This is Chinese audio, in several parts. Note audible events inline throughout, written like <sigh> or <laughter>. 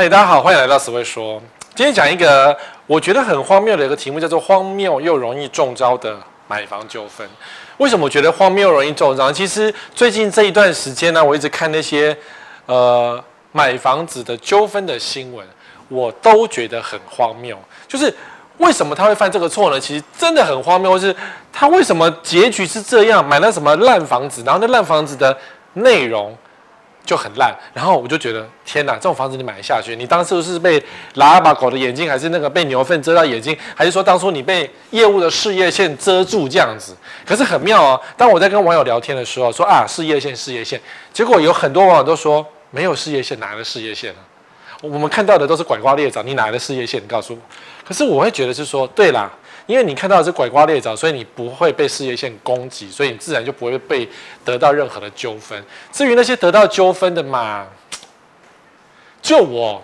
嗨，大家好，欢迎来到 Sway 说。今天讲一个我觉得很荒谬的一个题目，叫做“荒谬又容易中招的买房纠纷”。为什么我觉得荒谬又容易中招？其实最近这一段时间呢，我一直看那些呃买房子的纠纷的新闻，我都觉得很荒谬。就是为什么他会犯这个错呢？其实真的很荒谬，就是他为什么结局是这样？买了什么烂房子，然后那烂房子的内容。就很烂，然后我就觉得天哪，这种房子你买下去，你当时是被喇叭狗的眼睛，还是那个被牛粪遮到眼睛，还是说当初你被业务的事业线遮住这样子？可是很妙哦，当我在跟网友聊天的时候，说啊事业线事业线，结果有很多网友都说没有事业线，哪来的事业线呢？我们看到的都是拐瓜裂枣，你哪来的事业线？你告诉我。可是我会觉得是说，对啦。因为你看到的是拐瓜裂枣，所以你不会被事业线攻击，所以你自然就不会被得到任何的纠纷。至于那些得到纠纷的嘛，<tsk> 就我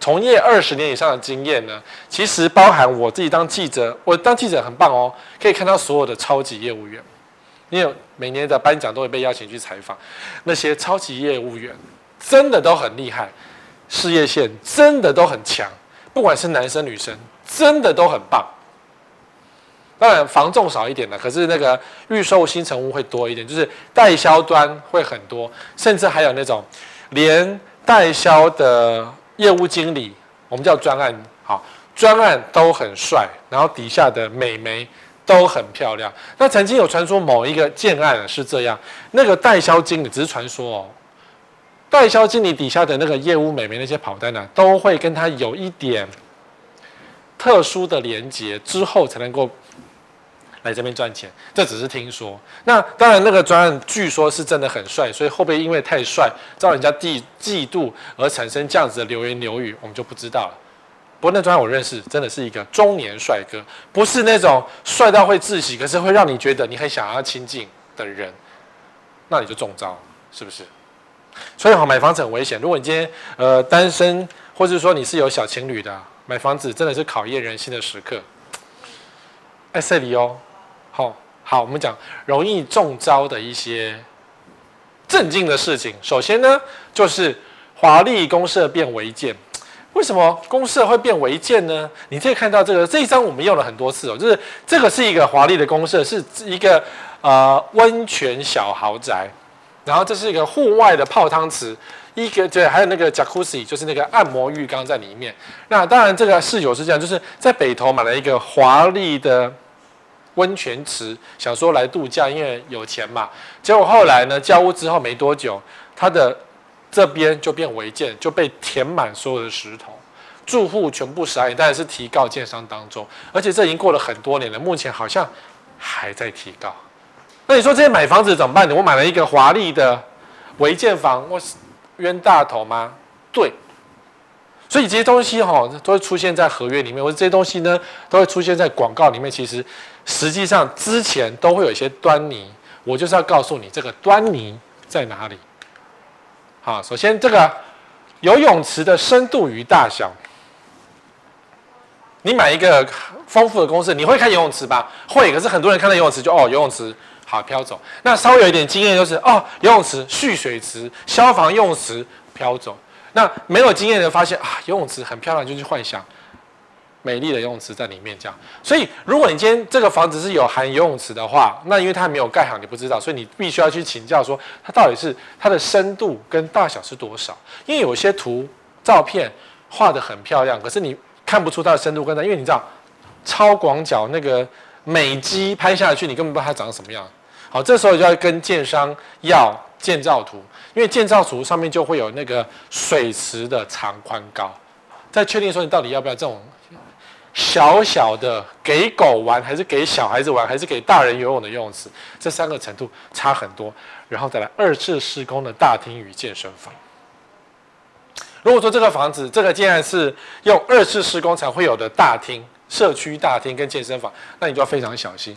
从业二十年以上的经验呢，其实包含我自己当记者，我当记者很棒哦，可以看到所有的超级业务员，因为每年的颁奖都会被邀请去采访，那些超级业务员真的都很厉害，事业线真的都很强，不管是男生女生，真的都很棒。当然，房仲少一点的，可是那个预售新成屋会多一点，就是代销端会很多，甚至还有那种连代销的业务经理，我们叫专案，好，专案都很帅，然后底下的美眉都很漂亮。那曾经有传说某一个建案是这样，那个代销经理只是传说哦，代销经理底下的那个业务美眉那些跑单呢，都会跟他有一点特殊的连接，之后才能够。来这边赚钱，这只是听说。那当然，那个专案据说是真的很帅，所以会不会因为太帅，遭人家嫉嫉妒而产生这样子的流言流语，我们就不知道了。不过那专案我认识，真的是一个中年帅哥，不是那种帅到会窒息，可是会让你觉得你很想要亲近的人，那你就中招，是不是？所以好，买房子很危险。如果你今天呃单身，或者说你是有小情侣的，买房子真的是考验人心的时刻。哎，这里哦。好好，我们讲容易中招的一些震惊的事情。首先呢，就是华丽公社变违建。为什么公社会变违建呢？你可以看到这个这一张我们用了很多次哦，就是这个是一个华丽的公社，是一个呃温泉小豪宅，然后这是一个户外的泡汤池，一个对，还有那个 Jacuzzi，就是那个按摩浴缸在里面。那当然这个室友是这样，就是在北投买了一个华丽的。温泉池，想说来度假，因为有钱嘛。结果后来呢，交屋之后没多久，他的这边就变违建，就被填满所有的石头，住户全部傻眼，当然是提告建商当中，而且这已经过了很多年了，目前好像还在提告。那你说这些买房子怎么办呢？我买了一个华丽的违建房，我冤大头吗？对。所以这些东西哈，都会出现在合约里面，或者这些东西呢，都会出现在广告里面。其实，实际上之前都会有一些端倪，我就是要告诉你这个端倪在哪里。好，首先这个游泳池的深度与大小，你买一个丰富的公式，你会看游泳池吧？会，可是很多人看到游泳池就哦，游泳池好飘走。那稍微有一点经验就是哦，游泳池、蓄水池、消防用池飘走。那没有经验的发现啊，游泳池很漂亮，就去幻想美丽的游泳池在里面这样。所以，如果你今天这个房子是有含游泳池的话，那因为它没有盖好，你不知道，所以你必须要去请教说它到底是它的深度跟大小是多少。因为有些图照片画得很漂亮，可是你看不出它的深度跟大，因为你知道超广角那个美肌拍下去，你根本不知道它长什么样。好，这时候就要跟建商要建造图。因为建造图上面就会有那个水池的长宽高，再确定说你到底要不要这种小小的给狗玩，还是给小孩子玩，还是给大人游泳的游泳池，这三个程度差很多。然后再来二次施工的大厅与健身房。如果说这个房子这个建案是用二次施工才会有的大厅、社区大厅跟健身房，那你就要非常小心。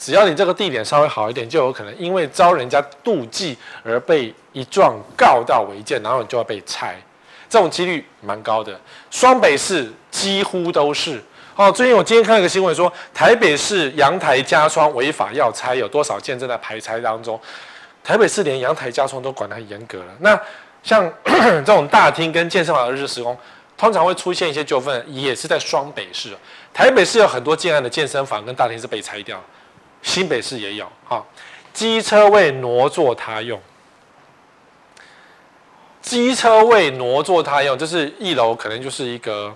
只要你这个地点稍微好一点，就有可能因为遭人家妒忌而被一状告到违建，然后你就要被拆，这种几率蛮高的。双北市几乎都是。哦，最近我今天看了一个新闻说，台北市阳台加窗违法要拆，有多少件正在排拆当中？台北市连阳台加窗都管得很严格了。那像 <clears throat> 这种大厅跟健身房的日式施工，通常会出现一些纠纷，也是在双北市。台北市有很多建案的健身房跟大厅是被拆掉，新北市也有。哈，机车位挪作他用，机车位挪作他用，就是一楼可能就是一个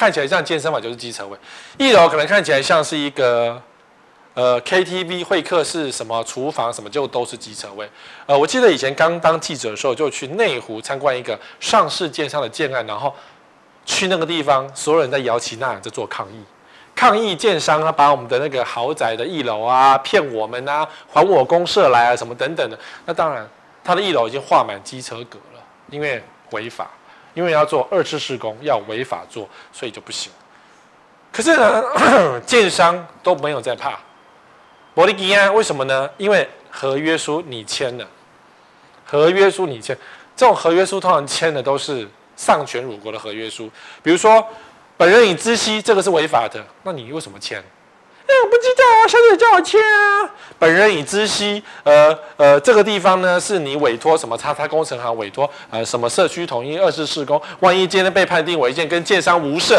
看起来像健身房，就是机车位；一楼可能看起来像是一个。呃，KTV 会客室什么厨房什么就都是机车位。呃，我记得以前刚当记者的时候，就去内湖参观一个上市建商的建案，然后去那个地方，所有人在摇旗呐喊，在做抗议，抗议建商啊，把我们的那个豪宅的一楼啊骗我们啊，还我公设来啊，什么等等的。那当然，他的一楼已经画满机车格了，因为违法，因为要做二次施工，要违法做，所以就不行。可是呢，<clears throat> 建商都没有在怕。摩利基啊，为什么呢？因为合约书你签了，合约书你签，这种合约书通常签的都是丧权辱国的合约书。比如说，本人已知悉这个是违法的，那你为什么签？我不知道啊，小姐叫我签啊。本人已知悉，呃呃，这个地方呢是你委托什么叉叉工程行委托，呃，什么社区统一二次施工，万一今天被判定违建跟建商无涉，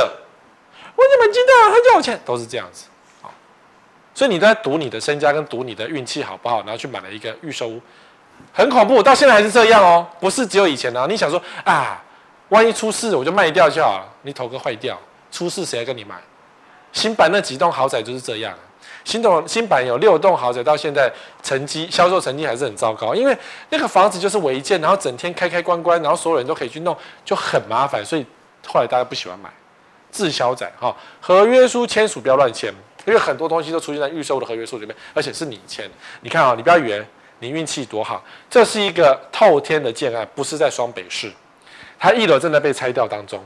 我怎么知道？他叫我签，都是这样子。所以你都在赌你的身家跟赌你的运气好不好，然后去买了一个预售屋，很恐怖，到现在还是这样哦，不是只有以前啊。你想说啊，万一出事我就卖掉就好了，你头壳坏掉，出事谁来跟你买？新版那几栋豪宅就是这样，新栋新版有六栋豪宅，到现在成绩销售成绩还是很糟糕，因为那个房子就是违建，然后整天开开关关，然后所有人都可以去弄，就很麻烦，所以后来大家不喜欢买滞销宅哈，合约书签署不要乱签。因为很多东西都出现在预售的合约书里面，而且是你签。你看啊，你不要以为你运气多好，这是一个透天的建案，不是在双北市，它一楼正在被拆掉当中。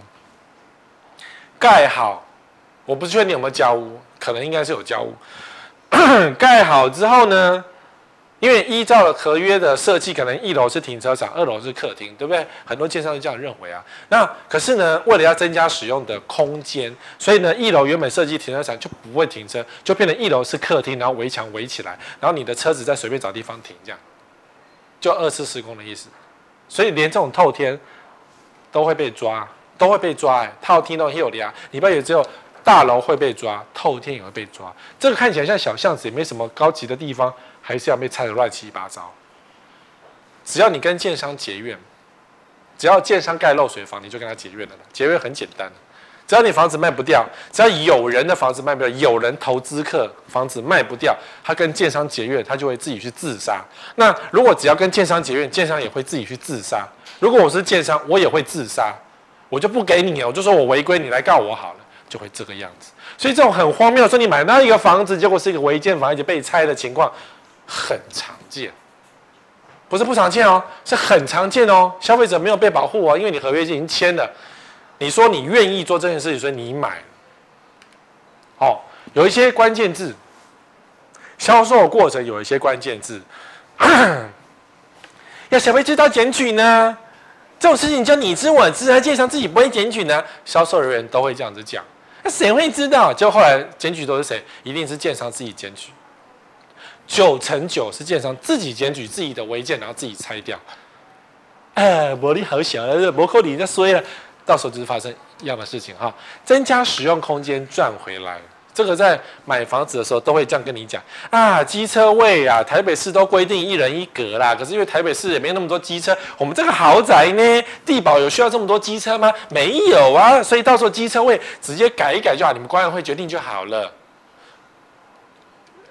盖好，我不确定你有没有交屋，可能应该是有交屋。<coughs> 盖好之后呢？因为依照了合约的设计，可能一楼是停车场，二楼是客厅，对不对？很多建商就这样认为啊。那可是呢，为了要增加使用的空间，所以呢，一楼原本设计停车场就不会停车，就变成一楼是客厅，然后围墙围起来，然后你的车子再随便找地方停，这样就二次施工的意思。所以连这种透天都会被抓，都会被抓。哎，透天都有的啊，礼拜也只有大楼会被抓，透天也会被抓。这个看起来像小巷子，也没什么高级的地方。还是要被拆得乱七八糟。只要你跟建商结怨，只要建商盖漏水房，你就跟他结怨了。结怨很简单，只要你房子卖不掉，只要有人的房子卖不掉，有人投资客房子卖不掉，他跟建商结怨，他就会自己去自杀。那如果只要跟建商结怨，建商也会自己去自杀。如果我是建商，我也会自杀，我就不给你了，我就说我违规，你来告我好了，就会这个样子。所以这种很荒谬，说你买到一个房子，结果是一个违建房，而且被拆的情况。很常见，不是不常见哦，是很常见哦。消费者没有被保护哦，因为你合约已经签了。你说你愿意做这件事情，所以你买。哦，有一些关键字，销售过程有一些关键字，<clears throat> 要谁会知道检举呢？这种事情叫你知我知，还介绍自己不会检举呢？销售人员都会这样子讲，谁会知道？就后来检举都是谁？一定是建商自己检举。九成九是建商自己检举自己的违建，然后自己拆掉。哎，魔力好小，摩扣里就衰了，到时候就是发生一样的事情哈。增加使用空间赚回来，这个在买房子的时候都会这样跟你讲啊。机车位啊，台北市都规定一人一格啦，可是因为台北市也没有那么多机车，我们这个豪宅呢，地保有需要这么多机车吗？没有啊，所以到时候机车位直接改一改就好，你们管委会决定就好了。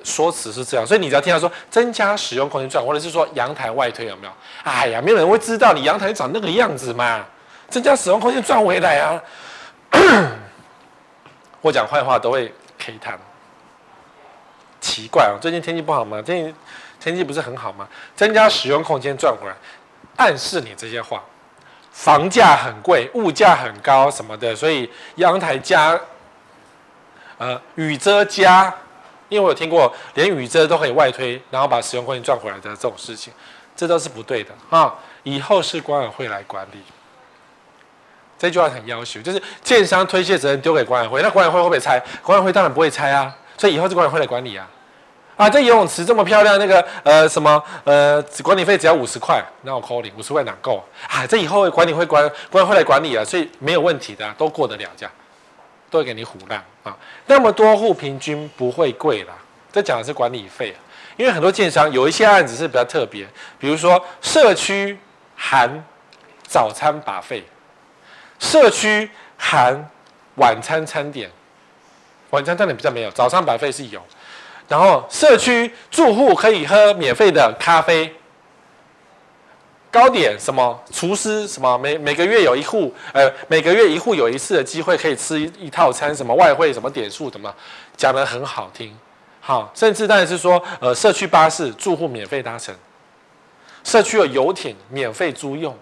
说辞是这样，所以你只要听到说增加使用空间赚，或者是说阳台外推有没有？哎呀，没有人会知道你阳台长那个样子嘛。增加使用空间赚回来啊！<coughs> 我讲坏话都会 K 他。奇怪哦，最近天气不好吗？天气天气不是很好吗？增加使用空间赚回来，暗示你这些话，房价很贵，物价很高什么的，所以阳台加，呃，雨遮加。因为我有听过，连雨遮都可以外推，然后把使用空间赚回来的这种事情，这都是不对的啊！以后是管委会来管理。这句话很要求，就是建商推卸责任丢给管委会，那管委会会不会拆？管委会当然不会拆啊，所以以后是管委会来管理啊。啊，这游泳池这么漂亮，那个呃什么呃管理费只要五十块，那我扣你五十块哪够啊？这以后管理会管管会来管理啊，所以没有问题的，都过得了这样，都会给你唬烂啊。那么多户平均不会贵啦，这讲的是管理费啊，因为很多建商有一些案子是比较特别，比如说社区含早餐把费社区含晚餐餐点，晚餐餐点比较没有，早餐白费是有。然后社区住户可以喝免费的咖啡、糕点，什么厨师什么每每个月有一户，呃，每个月一户有一次的机会可以吃一一套餐，什么外汇什么点数，什么讲得很好听，好，甚至当然是说，呃，社区巴士住户免费搭乘，社区有游艇免费租用，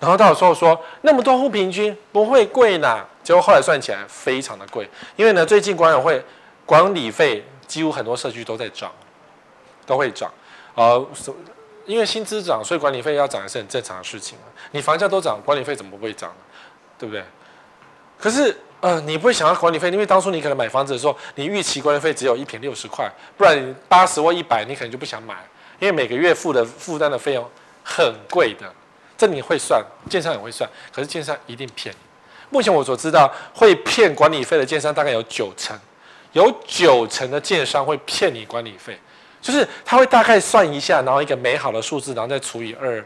然后到时候说那么多户平均不会贵呢，结果后来算起来非常的贵，因为呢最近管委会。管理费几乎很多社区都在涨，都会涨，呃，因为薪资涨，所以管理费要涨也是很正常的事情。你房价都涨，管理费怎么不会涨呢？对不对？可是，呃，你不会想要管理费，因为当初你可能买房子的时候，你预期管理费只有一平六十块，不然八十或一百，你可能就不想买，因为每个月付的负担的费用很贵的。这你会算，建商也会算，可是建商一定骗你。目前我所知道会骗管理费的建商大概有九成。有九成的建商会骗你管理费，就是他会大概算一下，然后一个美好的数字，然后再除以二，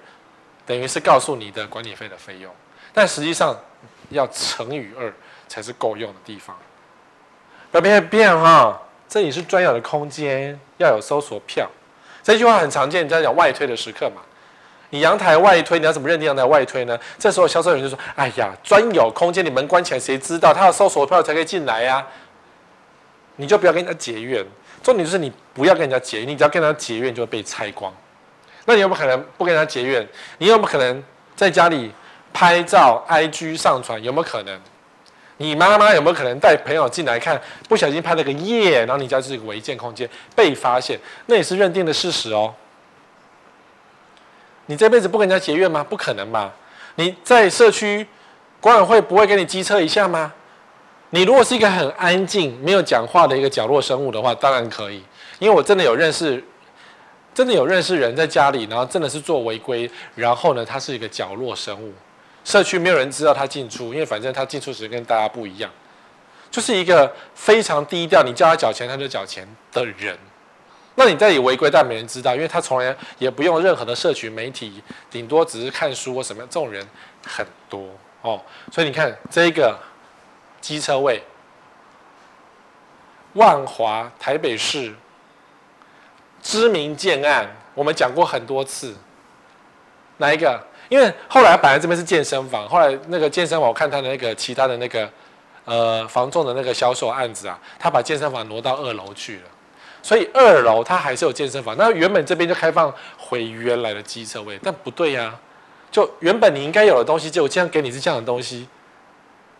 等于是告诉你的管理费的费用。但实际上要乘以二才是够用的地方。不要变变哈，这里是专有的空间，要有搜索票。这句话很常见，你在讲外推的时刻嘛。你阳台外推，你要怎么认定阳台外推呢？这时候销售员就说：“哎呀，专有空间，你门关起来，谁知道？他要搜索票才可以进来呀、”你就不要跟人家结怨，重点就是你不要跟人家结怨，你只要跟人家结怨就会被拆光。那你有没有可能不跟人家结怨？你有没有可能在家里拍照、IG 上传？有没有可能？你妈妈有没有可能带朋友进来看，不小心拍了个耶，然后你家就是一个违建空间被发现？那也是认定的事实哦。你这辈子不跟人家结怨吗？不可能吧？你在社区管委会不会给你机车一下吗？你如果是一个很安静、没有讲话的一个角落生物的话，当然可以。因为我真的有认识，真的有认识人在家里，然后真的是做违规，然后呢，他是一个角落生物，社区没有人知道他进出，因为反正他进出时间跟大家不一样，就是一个非常低调，你叫他缴钱他就缴钱的人。那你在这里违规，但没人知道，因为他从来也不用任何的社群媒体，顶多只是看书或什么，这种人很多哦。所以你看这个。机车位，万华台北市知名建案，我们讲过很多次。哪一个？因为后来本来这边是健身房，后来那个健身房，我看他的那个其他的那个呃房仲的那个销售案子啊，他把健身房挪到二楼去了，所以二楼它还是有健身房。那原本这边就开放回原来的机车位，但不对呀、就原本你应该有的东西，就我这样给你是这样的东西。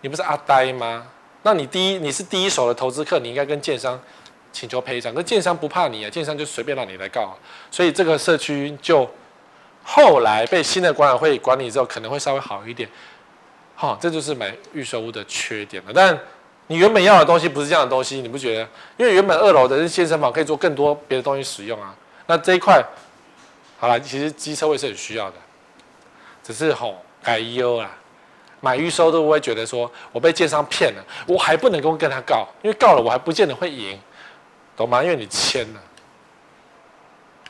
你不是阿呆吗？那你第一，你是第一手的投资客，你应该跟建商请求赔偿。可建商不怕你啊，建商就随便让你来告。所以这个社区就后来被新的管委会管理之后，可能会稍微好一点。好，这就是买预售屋的缺点了。但你原本要的东西不是这样的东西，你不觉得？因为原本二楼的是健身房可以做更多别的东西使用啊。那这一块，好了，其实机车位是很需要的，只是吼改优啊。买预售都不会觉得说我被建商骗了，我还不能够跟他告，因为告了我还不见得会赢，懂吗？因为你签了。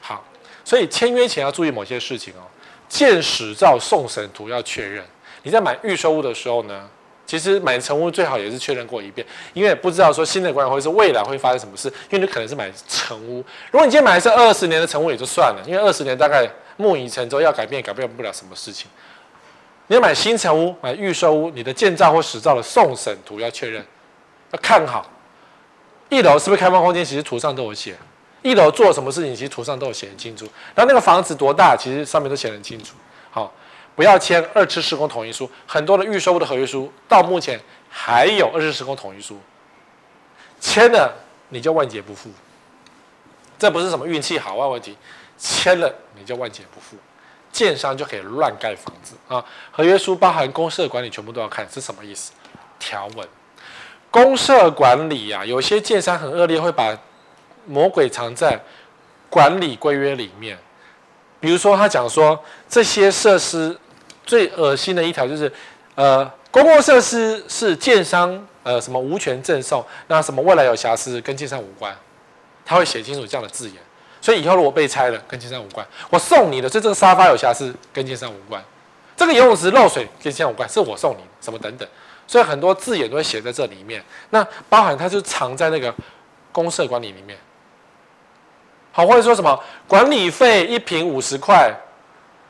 好，所以签约前要注意某些事情哦。建始照送审图要确认。你在买预售屋的时候呢，其实买成屋最好也是确认过一遍，因为不知道说新的管委会是未来会发生什么事，因为你可能是买成屋。如果你今天买的是二十年的成屋也就算了，因为二十年大概木已成舟，要改变改变不了什么事情。你要买新成屋、买预售屋，你的建造或使造的送审图要确认，要看好。一楼是不是开放空间？其实图上都有写。一楼做什么事情，其实图上都有写很清楚。然后那个房子多大，其实上面都写很清楚。好，不要签二次施工同意书。很多的预售的合约书到目前还有二次施工同意书，签了你就万劫不复。这不是什么运气好坏问题，签了你就万劫不复。建商就可以乱盖房子啊！合约书包含公社管理，全部都要看，是什么意思？条文，公社管理啊，有些建商很恶劣，会把魔鬼藏在管理规约里面。比如说，他讲说这些设施最恶心的一条就是，呃，公共设施是建商呃什么无权赠送，那什么未来有瑕疵跟建商无关，他会写清楚这样的字眼。所以以后如果被拆了，跟建商无关。我送你的，所以这个沙发有瑕疵，跟建商无关。这个游泳池漏水，跟建商无关，是我送你什么等等。所以很多字眼都会写在这里面。那包含它就藏在那个公设管理里面。好，或者说什么管理费一瓶五十块，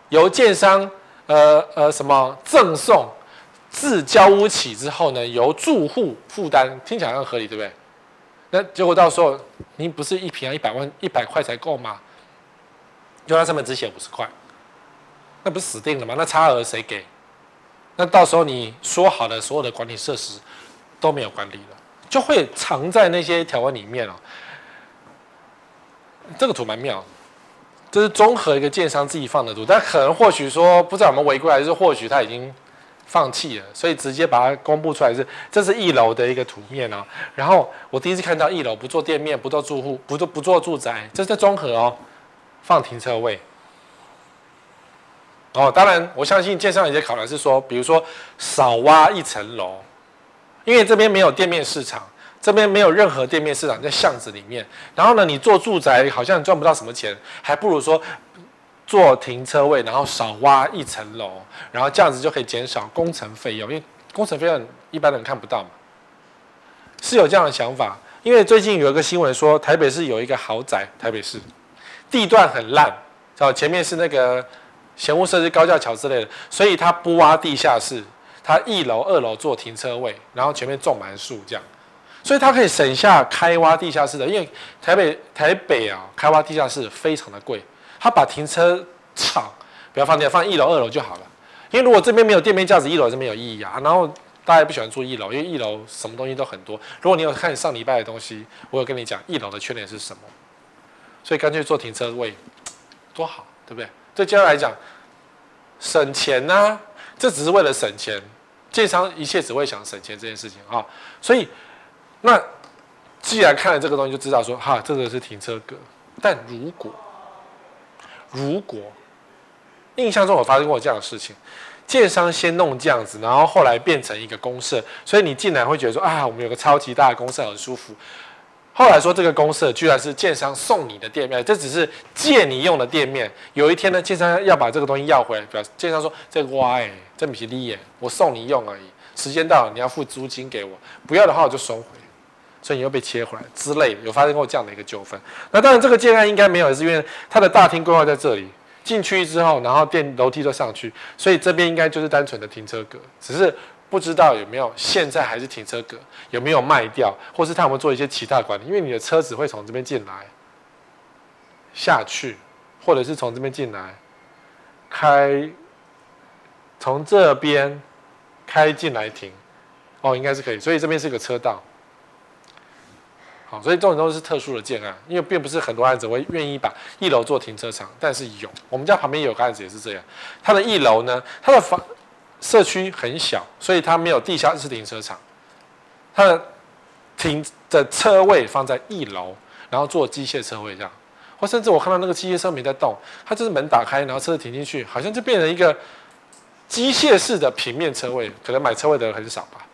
由建商呃呃什么赠送，自交屋起之后呢，由住户负担，听起来很合理，对不对？那结果到时候您不是一瓶要一百万一百块才够吗？就它上面只写五十块，那不是死定了吗？那差额谁给？那到时候你说好的所有的管理设施都没有管理了，就会藏在那些条文里面了。这个图蛮妙，这是综合一个建商自己放的图，但可能或许说不知道我们违规，还是或许他已经放弃了，所以直接把它公布出来是这是一楼的一个图面哦。然后我第一次看到一楼不做店面，不做住户，不做不做住宅，这是在综合哦，放停车位。哦，当然我相信建商有些考量是说，比如说少挖一层楼，因为这边没有店面市场。这边没有任何店面市场，在巷子里面。然后呢，你做住宅好像赚不到什么钱，还不如说做停车位，然后少挖一层楼，然后这样子就可以减少工程费用，因为工程费用一般人看不到嘛。是有这样的想法，因为最近有一个新闻说，台北市有一个豪宅，台北市地段很烂，然后前面是那个嫌恶设施高架桥之类的，所以他不挖地下室，他一楼、二楼做停车位，然后前面种满树这样。所以它可以省下开挖地下室的，因为台北台北啊，开挖地下室非常的贵。他把停车场不要放地下，放一楼、二楼就好了。因为如果这边没有店面价值，一楼是没有意义啊。然后大家也不喜欢住一楼，因为一楼什么东西都很多。如果你有看上礼拜的东西，我有跟你讲一楼的缺点是什么，所以干脆做停车位，多好，对不对？对家来讲，省钱呐、啊，这只是为了省钱。建商一切只会想省钱这件事情啊，所以。那既然看了这个东西，就知道说哈，这个是停车格。但如果如果印象中有发生过这样的事情，建商先弄这样子，然后后来变成一个公社，所以你进来会觉得说啊，我们有个超级大的公社很舒服。后来说这个公社居然是建商送你的店面，这只是借你用的店面。有一天呢，建商要把这个东西要回来，表示建商说这个哇哎，这不是你耶，我送你用而已。时间到了，你要付租金给我，不要的话我就收回。所以你又被切回来之类，有发生过这样的一个纠纷。那当然，这个建案应该没有，是因为它的大厅规划在这里，进去之后，然后电楼梯都上去，所以这边应该就是单纯的停车格。只是不知道有没有现在还是停车格，有没有卖掉，或是他有没有做一些其他管理？因为你的车子会从这边进来、下去，或者是从这边进来、开，从这边开进来停。哦，应该是可以。所以这边是个车道。好，所以这种都是特殊的建案，因为并不是很多案子会愿意把一楼做停车场，但是有，我们家旁边有个案子也是这样。它的一楼呢，它的房社区很小，所以它没有地下室停车场，它的停的车位放在一楼，然后做机械车位这样，或甚至我看到那个机械车没在动，它就是门打开，然后车子停进去，好像就变成一个机械式的平面车位，可能买车位的人很少吧。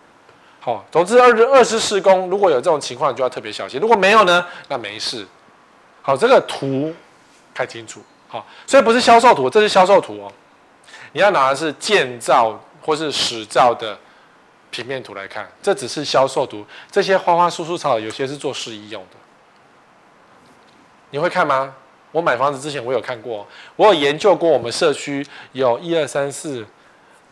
好，总之二二次施工，如果有这种情况，你就要特别小心。如果没有呢，那没事。好，这个图看清楚。好，所以不是销售图，这是销售图哦。你要拿的是建造或是使照的平面图来看，这只是销售图。这些花花树树草有些是做示意用的。你会看吗？我买房子之前我有看过，我有研究过。我们社区有一二三四，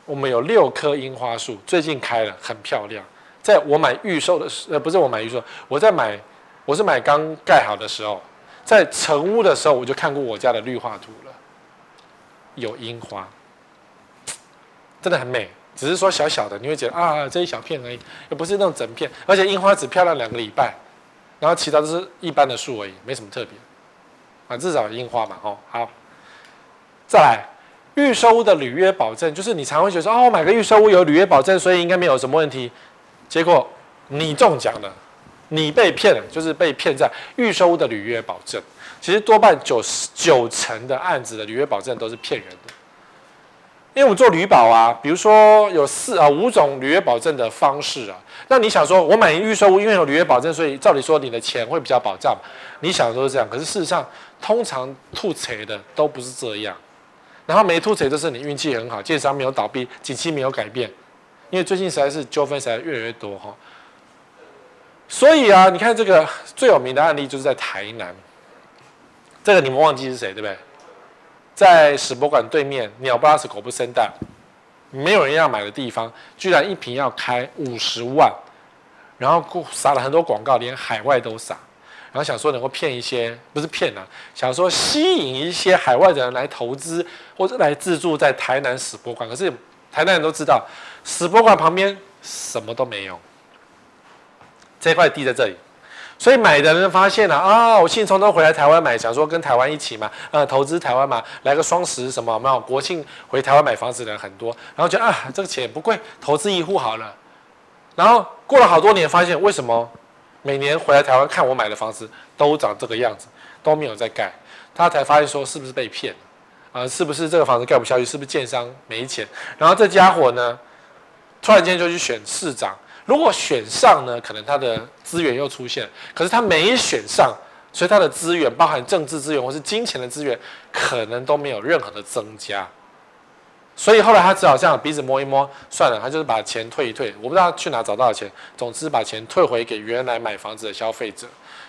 我们有六棵樱花树，最近开了，很漂亮。在我买预售的时，呃，不是我买预售，我在买，我是买刚盖好的时候，在成屋的时候，我就看过我家的绿化图了，有樱花，真的很美。只是说小小的，你会觉得啊，这一小片而已，又不是那种整片，而且樱花只漂亮两个礼拜，然后其他都是一般的树而已，没什么特别。啊，至少有樱花嘛，哦，好，再来，预售屋的履约保证，就是你常会觉得，哦，我买个预售屋有履约保证，所以应该没有什么问题。结果你中奖了，你被骗了，就是被骗在预售屋的履约保证。其实多半九十九成的案子的履约保证都是骗人的。因为我们做履保啊，比如说有四啊五种履约保证的方式啊，那你想说，我买预售屋，因为有履约保证，所以照理说你的钱会比较保障。你想的都是这样，可是事实上，通常吐槽的都不是这样。然后没吐槽就是你运气很好，建商没有倒闭，景气没有改变。因为最近实在是纠纷实在越来越多哈。所以啊，你看这个最有名的案例就是在台南，这个你们忘记是谁对不对？在史博馆对面，鸟不拉屎，狗不生蛋，没有人要买的地方，居然一瓶要开五十万，然后撒了很多广告，连海外都撒，然后想说能够骗一些，不是骗啊，想说吸引一些海外的人来投资或者来自住在台南史博馆。可是台南人都知道，史博馆旁边什么都没有，这块地在这里。所以买的人发现了啊，我信聪都回来台湾买，想说跟台湾一起嘛，呃，投资台湾嘛，来个双十什么，没有国庆回台湾买房子的人很多，然后觉得啊，这个钱不贵，投资一户好了。然后过了好多年，发现为什么每年回来台湾看我买的房子都长这个样子，都没有在盖，他才发现说是不是被骗啊、是不是这个房子盖不下去？是不是建商没钱？然后这家伙呢，突然间就去选市长。如果选上呢，可能他的资源又出现，可是他没选上，所以他的资源，包含政治资源或是金钱的资源，可能都没有任何的增加。所以后来他只好这样鼻子摸一摸，算了，他就是把钱退一退。我不知道他去哪找到的钱，总之把钱退回给原来买房子的消费者，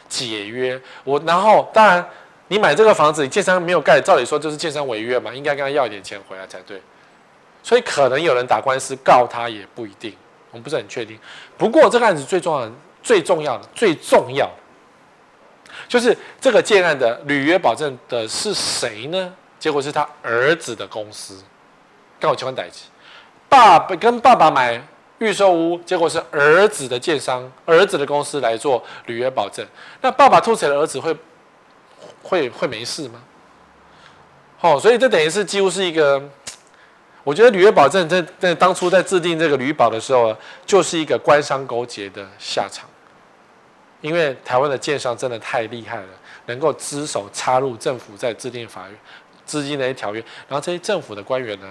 解约。我然后当然你买这个房子，你建商没有盖，照理说就是建商违约嘛，应该跟他要一点钱回来才对。所以可能有人打官司告他也不一定。我们不是很确定，不过这个案子最重要、最重要的、最重要的，就是这个建案的履约保证的是谁呢？结果是他儿子的公司，刚好情况代志，爸爸跟爸爸买预售屋，结果是儿子的建商、儿子的公司来做履约保证。那爸爸吐血的儿子会会会没事吗？好，所以这等于是几乎是一个。我觉得履约保证在在当初在制定这个履保的时候，就是一个官商勾结的下场。因为台湾的建商真的太厉害了，能够只手插入政府在制定法律资金的一些条约，然后这些政府的官员呢，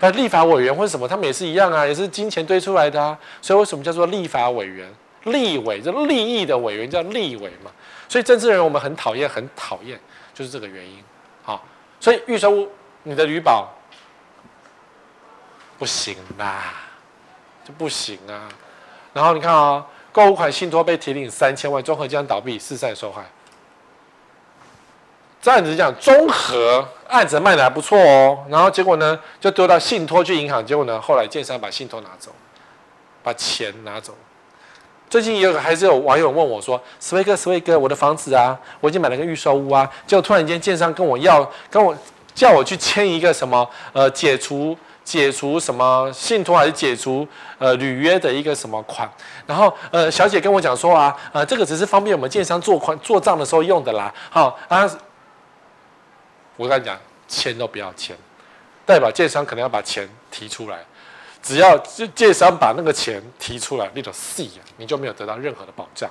那立法委员或者什么，他们也是一样啊，也是金钱堆出来的啊。所以为什么叫做立法委员？立委这利益的委员叫立委嘛。所以政治人我们很讨厌，很讨厌，就是这个原因。好，所以预售屋你的旅保。不行啦，就不行啊。然后你看啊、哦，购物款信托被提领三千万，中和将倒闭，四散受害。这样子讲中和案子卖的还不错哦，然后结果呢，就丢到信托去银行，结果呢，后来建商把信托拿走，把钱拿走。最近也有还是有网友问我说：“史威哥，史威哥，我的房子啊，我已经买了个预售屋啊，结果突然间建商跟我要，跟我叫我去签一个什么呃解除。”解除什么信托还是解除呃履约的一个什么款？然后呃小姐跟我讲说啊，呃这个只是方便我们建商做款做账的时候用的啦。好啊，我跟你讲，签都不要签，代表建商可能要把钱提出来。只要就建商把那个钱提出来，你就死啊，你就没有得到任何的保障。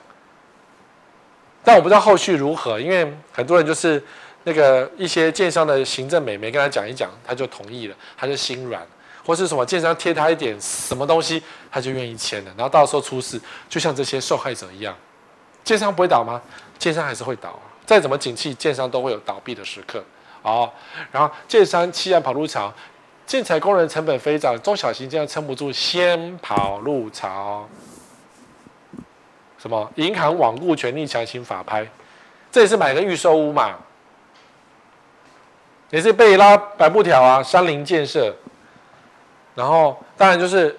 但我不知道后续如何，因为很多人就是。那个一些建商的行政美眉跟他讲一讲，他就同意了，他就心软，或是什么建商贴他一点什么东西，他就愿意签了。然后到时候出事，就像这些受害者一样，建商不会倒吗？建商还是会倒啊！再怎么景气，建商都会有倒闭的时刻。哦，然后建商弃案跑路潮，建材工人成本飞涨，中小型建商撑不住，先跑路潮。什么？银行罔顾权利强行法拍，这也是买个预售屋嘛？也是被拉白布条啊，山林建设，然后当然就是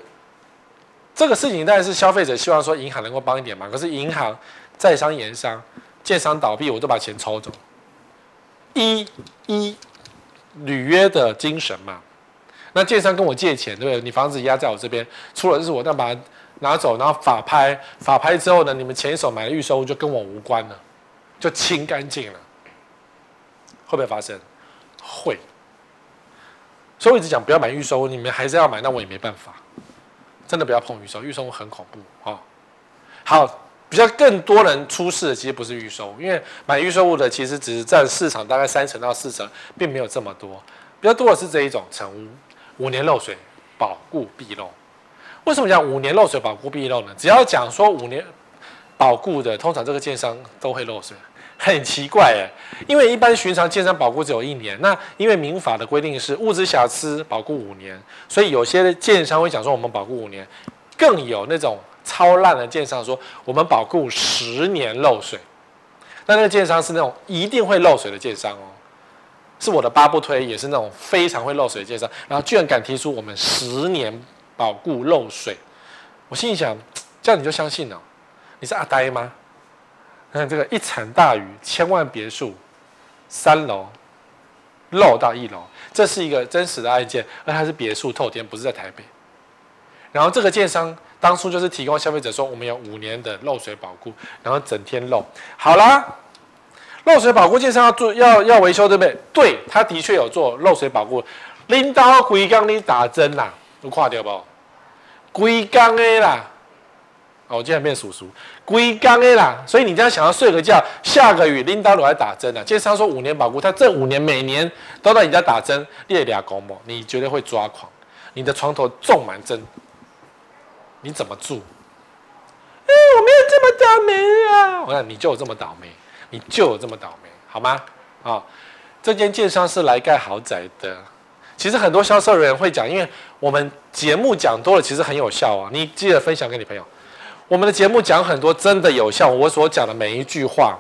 这个事情，当然是消费者希望说银行能够帮一点嘛。可是银行在商言商，建商倒闭，我就把钱抽走，一一履约的精神嘛。那建商跟我借钱，对不对？你房子压在我这边，出了事我再把它拿走，然后法拍，法拍之后呢，你们前一手买的预售屋就跟我无关了，就清干净了，会不会发生？会，所以我一直讲不要买预售，你们还是要买，那我也没办法，真的不要碰预售，预售很恐怖啊、哦。好，比较更多人出事的其实不是预售，因为买预售物的其实只是占市场大概三成到四成，并没有这么多。比较多的是这一种成屋，五年漏水保固必漏。为什么讲五年漏水保固必漏呢？只要讲说五年保固的，通常这个建商都会漏水，很奇怪哎。因为一般寻常建商保固只有一年，那因为民法的规定是物质瑕疵保固五年，所以有些建商会讲说我们保固五年，更有那种超烂的建商说我们保固十年漏水，那那个建商是那种一定会漏水的建商哦。是我的八不推，也是那种非常会漏水的建商，然后居然敢提出我们十年保固漏水，我心里想，这样你就相信了？你是阿呆吗？看这个一场大雨，千万别墅三楼漏到一楼，这是一个真实的案件，而它是别墅透天，不是在台北。然后这个建商当初就是提供消费者说，我们有五年的漏水保固，然后整天漏，好啦。漏水保固建商要做要要维修对不对？对，他的确有做漏水保固。领导规工你打针啦，都垮掉不？规工的啦，哦，我竟然变叔叔。龟缸的啦，所以你这样想要睡个觉，下个雨领导都来打针了。建商说五年保固，他这五年每年都在你家打针，列俩公母，你绝对会抓狂。你的床头种满针，你怎么住？哎，我没有这么倒霉啊！我看你就有这么倒霉。你就有这么倒霉，好吗？啊、哦，这间建商是来盖豪宅的。其实很多销售人员会讲，因为我们节目讲多了，其实很有效啊。你记得分享给你朋友。我们的节目讲很多，真的有效。我所讲的每一句话，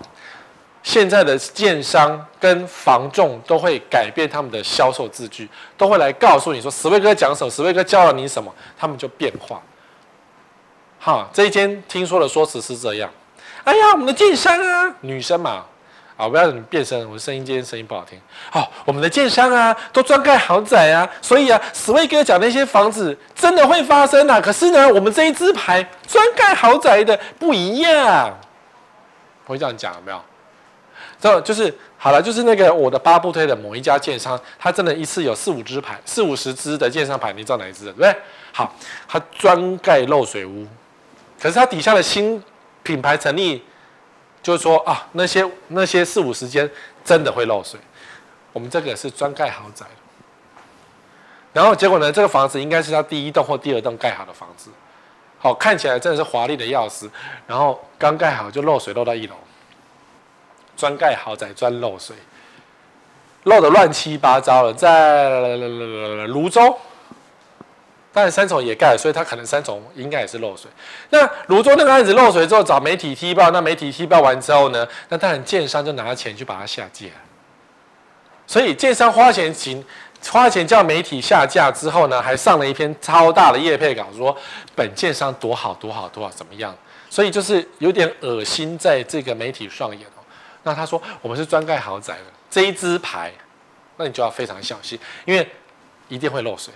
现在的建商跟房仲都会改变他们的销售字句，都会来告诉你说，十位哥讲什么，十位哥教了你什么，他们就变化。好，这一间听说的说辞是这样。哎呀，我们的建商啊，女生嘛，啊，不要你变声，我的声音今天声音不好听。好、哦，我们的建商啊，都专盖豪宅啊，所以啊，史威哥讲那些房子真的会发生啊。可是呢，我们这一支牌专盖豪宅的不一样。我会这样讲有没有？这就是好了，就是那个我的八部推的某一家建商，他真的一次有四五支牌，四五十支的建商牌，你知道哪一支对不对？好，他专盖漏水屋，可是他底下的新。品牌成立，就是说啊，那些那些四五十间真的会漏水。我们这个是专盖豪宅，然后结果呢，这个房子应该是他第一栋或第二栋盖好的房子，好，看起来真的是华丽的要死。然后刚盖好就漏水漏到一楼，专盖豪宅专漏水，漏得乱七八糟了，在芦洲。当然三重也盖，所以它可能三重应该也是漏水。那芦洲那个案子漏水之后，找媒体踢爆，那媒体踢爆完之后呢，那当然建商就拿钱去把它下架。所以建商花钱请花钱叫媒体下架之后呢，还上了一篇超大的业配稿，说本建商多好多好多好怎么样？所以就是有点恶心，在这个媒体上演哦。那他说我们是专盖豪宅的这一支牌，那你就要非常小心，因为一定会漏水。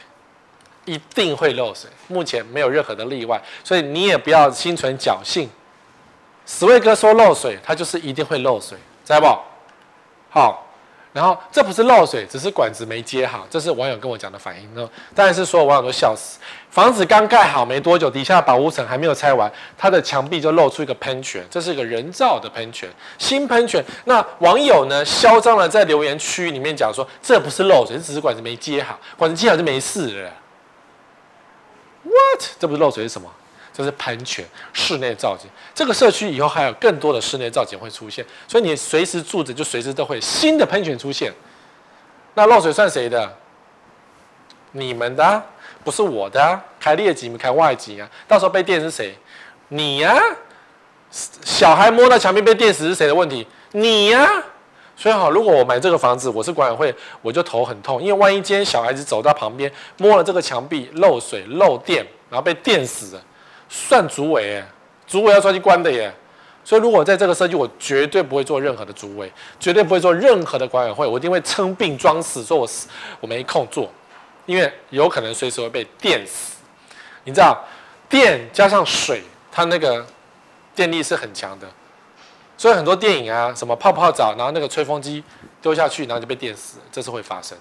一定会漏水，目前没有任何的例外，所以你也不要心存侥幸。史威哥说漏水，它就是一定会漏水，知道不？好，然后这不是漏水，只是管子没接好，这是网友跟我讲的反应。呢当然是所有网友都笑死。房子刚盖好没多久，底下保护层还没有拆完，它的墙壁就露出一个喷泉，这是一个人造的喷泉，新喷泉。那网友呢，嚣张的在留言区里面讲说，这不是漏水，只是管子没接好，管子接好就没事了。What？这不是漏水是什么？这是喷泉，室内造景。这个社区以后还有更多的室内造景会出现，所以你随时住着就随时都会新的喷泉出现。那漏水算谁的？你们的，不是我的。开劣级没开外级啊？到时候被电是谁？你呀。小孩摸到墙壁被电死是谁的问题？你呀。所以好，如果我买这个房子，我是管委会，我就头很痛，因为万一今天小孩子走到旁边摸了这个墙壁漏水漏电，然后被电死了，算主委耶，主委要抓去关的耶。所以如果在这个社区，我绝对不会做任何的主委，绝对不会做任何的管委会，我一定会称病装死，说我死我没空做，因为有可能随时会被电死。你知道，电加上水，它那个电力是很强的。所以很多电影啊，什么泡泡澡，然后那个吹风机丢下去，然后就被电死，这是会发生。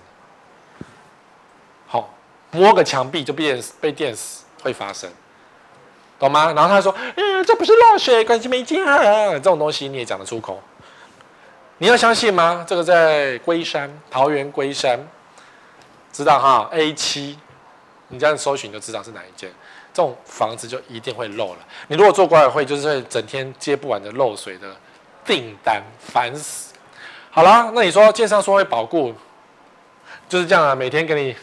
好，摸个墙壁就被电死，被电死会发生。懂吗？然后他说，嗯，这不是漏水，关系没建好，这种东西你也讲得出口？你要相信吗？这个在龟山，桃园龟山，知道哈？A 七，你这样搜寻就知道是哪一间。这种房子就一定会漏了。你如果做管委会，就是会整天接不完的漏水的订单，烦死。好啦，那你说建商说会保固，就是这样啊，每天给你，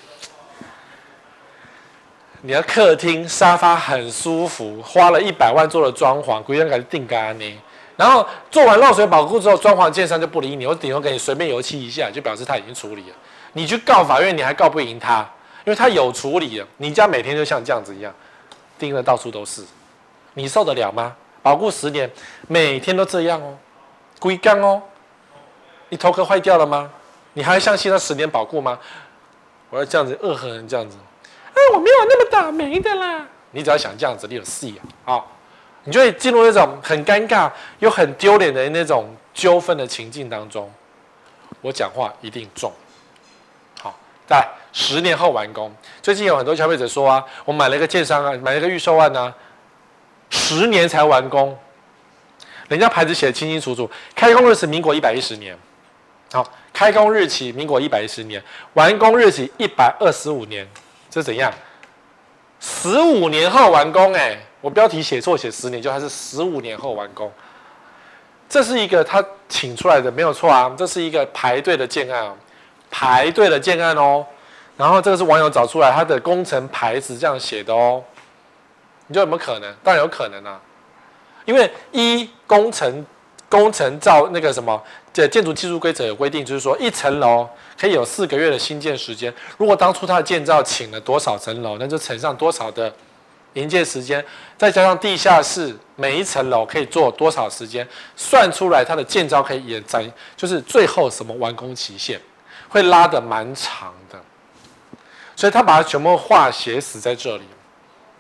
你的客厅沙发很舒服，花了一百万做了装潢，规定给你定干呢。然后做完漏水保固之后，装潢建商就不理你，我顶多给你随便油漆一下，就表示他已经处理了。你去告法院，你还告不赢他，因为他有处理了。你家每天就像这样子一样，钉的到处都是，你受得了吗？保固十年，每天都这样哦，龟缸哦，你头壳坏掉了吗？你还相信那十年保固吗？我要这样子恶狠狠这样子，哎，我没有那么倒霉的啦。你只要想这样子，你有戏啊！好。你就会进入那种很尴尬又很丢脸的那种纠纷的情境当中。我讲话一定重。好，在十年后完工。最近有很多消费者说啊，我买了一个建商啊，买了一个预售案啊，十年才完工。人家牌子写的清清楚楚，开工日是民国一百一十年。好，开工日期民国一百一十年，完工日期一百二十五年，这怎样？十五年后完工哎、我标题写错，写十年，就还是十五年后完工。这是一个他请出来的，没有错啊。这是一个排队的建案，排队的建案哦。然后这个是网友找出来，他的工程牌子这样写的哦。你觉得有没有可能？当然有可能啊，因为一工程工程造那个什么，这建筑技术规则有规定，就是说一层楼可以有四个月的新建时间。如果当初他的建造请了多少层楼，那就乘上多少的。营建时间，再加上地下室每一层楼可以做多少时间，算出来它的建造可以延展，就是最后什么完工期限会拉得蛮长的，所以他把它全部话写死在这里。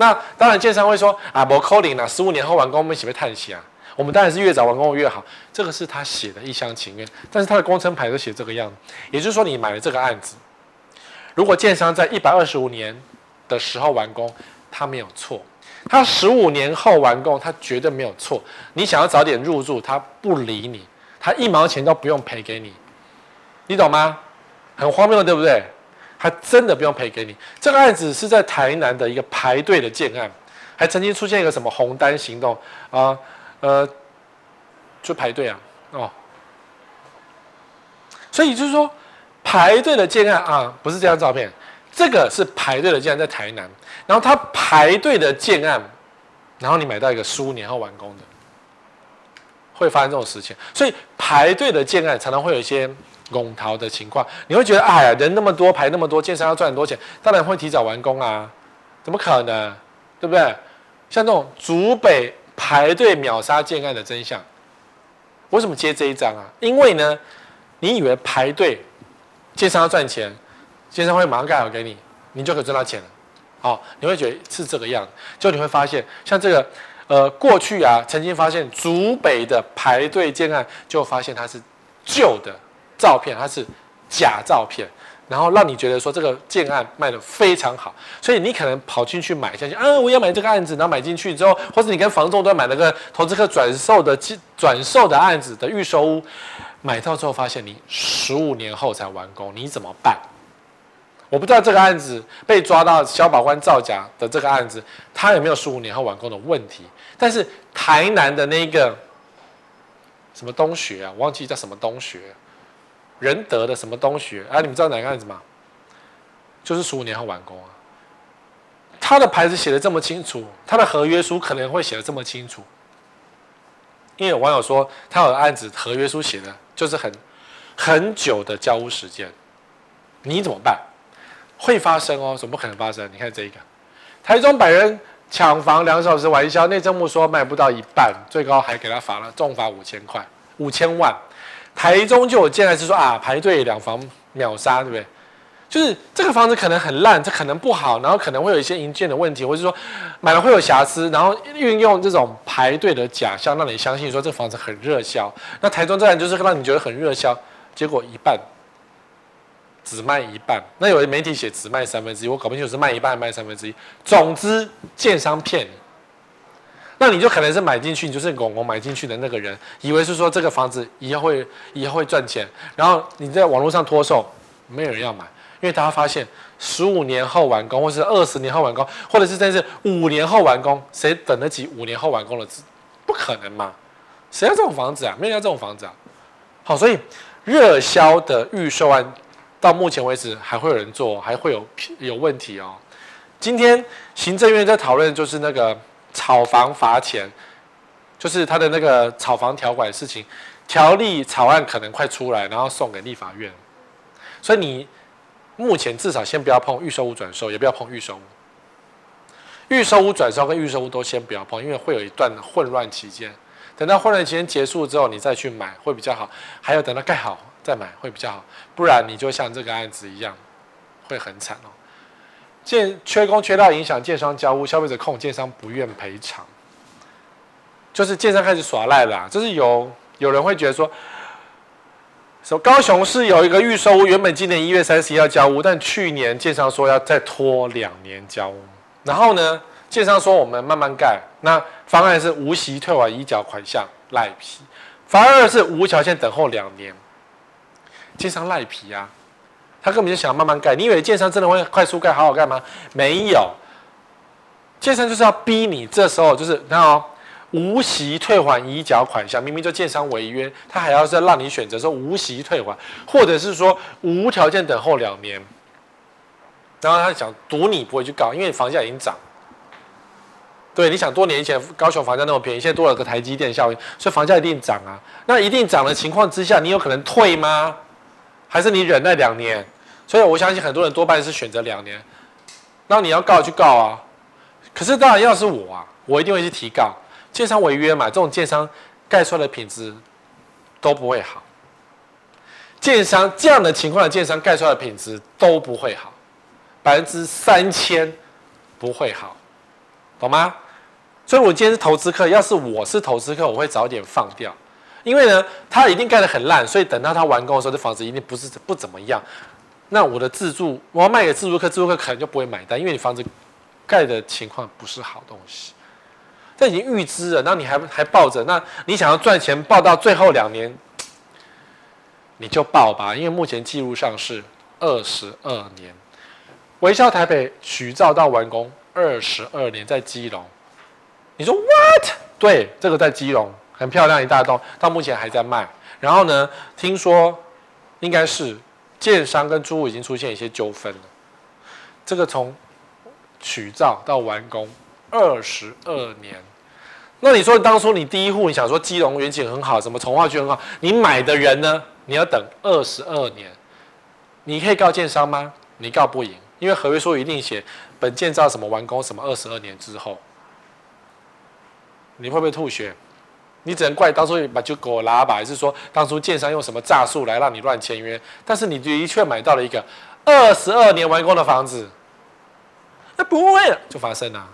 那当然，建商会说啊，不扣零了，十五年后完工，我们岂不叹息啊？我们当然是越早完工越好，这个是他写的一厢情愿，但是他的工程牌都写这个样子，也就是说，你买了这个案子，如果建商在一百二十五年的时候完工。他没有错，他十五年后完工，他绝对没有错。你想要早点入住，他不理你，他一毛钱都不用赔给你，你懂吗？很荒谬，对不对？他真的不用赔给你。这个案子是在台南的一个排队的建案，还曾经出现一个什么红单行动啊，呃，就排队啊，哦，所以就是说排队的建案啊，不是这张照片。这个是排队的建案，在台南，然后他排队的建案，然后你买到一个十五年后完工的，会发生这种事情。所以排队的建案常常会有一些拱逃的情况，你会觉得哎呀，人那么多，排那么多，建商要赚很多钱，当然会提早完工啊，怎么可能？对不对？像这种竹北排队秒杀建案的真相，为什么接这一张啊？因为呢，你以为排队建商要赚钱？建商会马上盖好给你，你就可以赚到钱了。好，你会觉得是这个样，就你会发现，像这个，呃，过去啊，曾经发现竹北的排队建案，就发现它是旧的照片，它是假照片，然后让你觉得说这个建案卖得非常好，所以你可能跑进去买下去，啊，我要买这个案子，然后买进去之后，或者你跟房仲都买了个投资客转售的转售的案子的预售屋，买到之后发现你十五年后才完工，你怎么办？我不知道这个案子被抓到消保官造假的这个案子，他有没有十五年后完工的问题？但是台南的那个什么东学啊，我忘记叫什么东学，仁德的什么东学啊？你们知道哪个案子吗？就是十五年后完工啊。他的牌子写的这么清楚，他的合约书可能会写的这么清楚，因为有网友说他有案子合约书写的就是很很久的交屋时间，你怎么办？会发生哦，怎么可能发生？你看这一个，台中百人抢房两小时完销，内政部说卖不到一半，最高还给他罚了重罚五千块，五千万。台中就有建案是说啊，排队两房秒杀，对不对？就是这个房子可能很烂，这可能不好，然后可能会有一些营建的问题，或者说买了会有瑕疵，然后运用这种排队的假象，让你相信说这房子很热销。那台中这样就是让你觉得很热销，结果一半。只卖一半，那有的媒体写只卖三分之一，我搞不清楚是卖一半还卖三分之一。总之，建商骗，那你就可能是买进去，你就是公公买进去的那个人，以为是说这个房子以后会以后会赚钱，然后你在网络上脱售，没有人要买，因为大家发现十五年后完工，或是二十年后完工，或者是真是五年后完工，谁等得起五年后完工的？不可能嘛？谁要这种房子啊？没人要这种房子啊！好，所以热销的预售案到目前为止还会有人做，还会有有问题哦。今天行政院在讨论就是那个炒房罚钱，就是他的那个炒房条款的事情，条例草案可能快出来，然后送给立法院。所以你目前至少先不要碰预售屋转售，也不要碰预售屋。预售屋转售跟预售屋都先不要碰，因为会有一段混乱期间。等到混乱期间结束之后，你再去买会比较好。还有等到盖好再买会比较好，不然你就像这个案子一样，会很惨哦。建缺工缺料影响建商交屋，消费者控建商不愿赔偿，就是建商开始耍赖啦。就是有有人会觉得说，说高雄市有一个预售屋，原本今年一月三十一要交屋，但去年建商说要再拖两年交屋。然后呢，建商说我们慢慢盖，那方案是无息退还已缴款项赖皮，方案二是无条件等候两年，建商赖皮啊。他根本就想慢慢盖，你以为建商真的会快速盖好好盖吗？没有，建商就是要逼你，这时候就是看哦无息退还已缴款项，明明就建商违约，他还要再让你选择说无息退还，或者是说无条件等候两年，然后他想赌你不会去告，因为房价已经涨。对，你想多年前高雄房价那么便宜，现在多了个台积电效应，所以房价一定涨啊。那一定涨的情况之下，你有可能退吗？还是你忍耐两年？所以我相信很多人多半是选择两年。那你要告就告啊。可是当然要是我啊，我一定会去提告。建商违约嘛，这种建商盖出来的品质都不会好。建商这样的情况的建商盖出来的品质都不会好，百分之三千不会好，懂吗？所以我今天是投资客，要是我是投资客，我会早点放掉。因为呢，它一定盖得很烂，所以等到它完工的时候，这房子一定不是不怎么样。那我的自住，我要卖给自住客，自住客可能就不会买单，因为你房子盖的情况不是好东西。这已经预支了，那你还还抱着？那你想要赚钱，抱到最后两年，你就抱吧。因为目前记录上是二十二年，微笑台北取照到完工二十二年，在基隆。你说 what？对，这个在基隆。很漂亮一大栋，到目前还在卖。然后呢，听说应该是建商跟租户已经出现一些纠纷了。这个从取照到完工二十二年，那你说当初你第一户你想说基隆远景很好，什么从化区很好，你买的人呢？你要等二十二年，你可以告建商吗？你告不赢，因为合约书一定写本建造什么完工什么二十二年之后，你会不会吐血？你只能怪当初把就给我拉吧，还是说当初建商用什么诈术来让你乱签约？但是你的确买到了一个二十二年完工的房子，那不会了就发生了。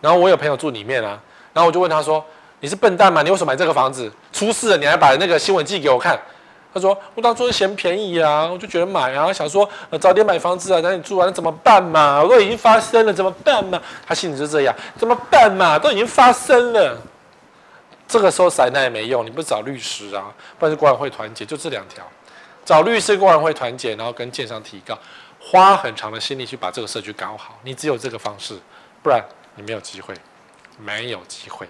然后我有朋友住里面啊，然后我就问他说：“你是笨蛋吗？你为什么买这个房子？出事了你还把那个新闻寄给我看？”他说：“我当初是嫌便宜啊，我就觉得买啊，想说早点买房子啊，等你住完了怎么办嘛？我都已经发生了怎么办嘛？”他心里就这样，怎么办嘛？都已经发生了。这个时候塞那也没用，你不找律师啊，不然是管委会团结，就这两条，找律师、管委会团结，然后跟建商提告，花很长的心力去把这个社区搞好。你只有这个方式，不然你没有机会，没有机会。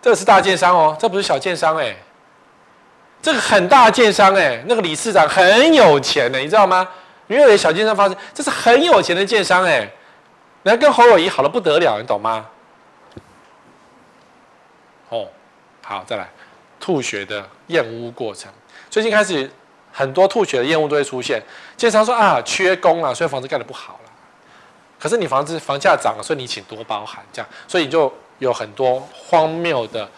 这是大建商哦，这不是小建商哎，这个很大建商哎，那个理事长很有钱的，你知道吗？因为小建商发生，这是很有钱的建商哎，人家跟侯友谊好的不得了，你懂吗？哦，好，再来吐血的验屋过程。最近开始很多吐血的验屋都会出现。经常说啊，缺工啊，所以房子盖得不好了。可是你房子房价涨了，所以你请多包涵这样，所以你就有很多荒谬的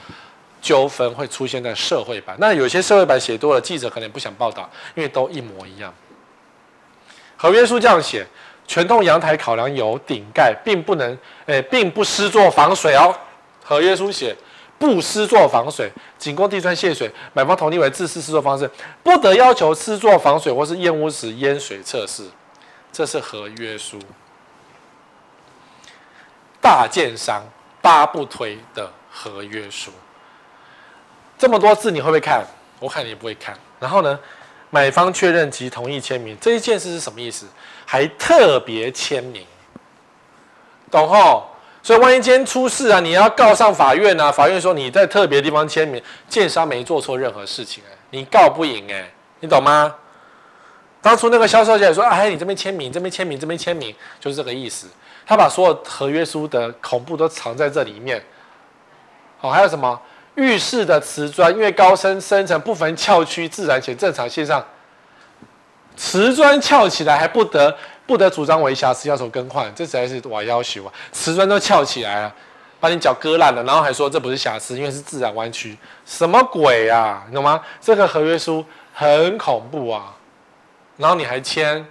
纠纷会出现在社会版。那有些社会版写多了，记者可能也不想报道，因为都一模一样。合约书这样写：全栋阳台考量有顶盖，并不能，诶，并不施作防水哦。合约书写。不施作防水，仅供地砖泄水。买方同意为自适施作方式，不得要求施作防水或是验屋时淹水测试。这是合约书。大建商八不推的合约书。这么多字你会不会看？我看你也不会看。然后呢，买方确认及同意签名这一件事是什么意思？还特别签名，懂吼？所以万一今天出事啊，你要告上法院啊，法院说你在特别地方签名，建商没做错任何事情，哎，你告不赢，哎，你懂吗？当初那个销售小姐说：“哎，你这边签名，这边签名，这边签名，就是这个意思。”他把所有合约书的恐怖都藏在这里面。好，还有什么？浴室的瓷砖因为高深深层不分翘曲，自然且正常现象，瓷砖翘起来还不得不得主张为瑕疵，要求更换，这实在是我要求啊！瓷砖都翘起来了，把你脚割烂了，然后还说这不是瑕疵，因为是自然弯曲，什么鬼啊？你懂吗？这个合约书很恐怖啊！然后你还签，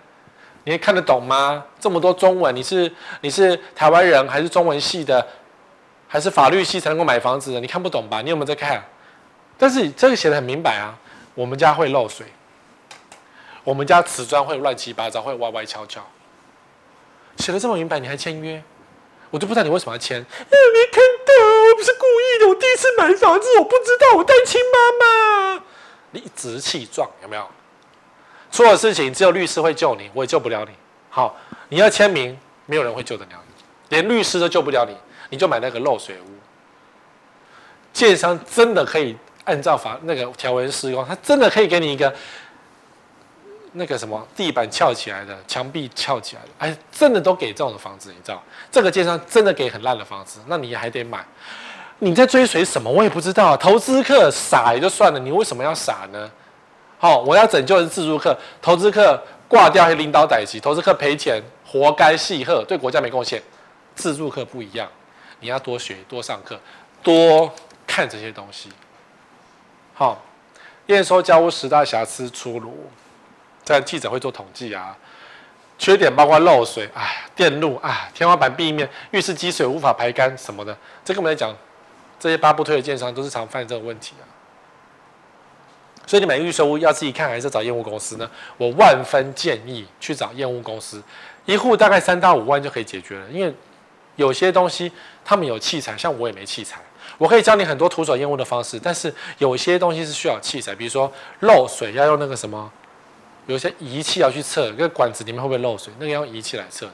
你还看得懂吗？这么多中文，你是你是台湾人还是中文系的，还是法律系才能够买房子的？你看不懂吧？你有没有在看？但是这个写得很明白啊，我们家会漏水，我们家瓷砖会乱七八糟，会歪歪翘翘，写的这么明白，你还签约？我就不知道你为什么要签。你没看到，我不是故意的，我第一次买房子，我不知道，我单亲妈妈，理直气壮，有没有？出了事情只有律师会救你，我也救不了你。好，你要签名，没有人会救得了你，连律师都救不了你，你就买那个漏水屋。建商真的可以按照法那个条文施工，他真的可以给你一个那个什么地板翘起来的，墙壁翘起来的，哎，真的都给这种的房子，你知道？这个街上真的给很烂的房子，那你还得买？你在追随什么？我也不知道。投资客傻也就算了，你为什么要傻呢？好，我要拯救的是自助客，投资客挂掉还领导逮起，投资客赔钱，活该戏贺，对国家没贡献。自助客不一样，你要多学，多上课，多看这些东西。好，验收交屋十大瑕疵出炉，在记者会做统计啊，缺点包括漏水，哎，电路啊，天花板壁面，浴室积水无法排干什么的，这个我们来讲，这些八不推的建商都是常犯这个问题啊。所以你买预售屋要自己看还是找验屋公司呢？我万分建议去找验屋公司，一户大概三到五万就可以解决了。因为有些东西他们有器材，像我也没器材，我可以教你很多徒手验屋的方式。但是有些东西是需要器材，比如说漏水要用那个什么，有些仪器要去测，那个管子里面会不会漏水，那个要用仪器来测，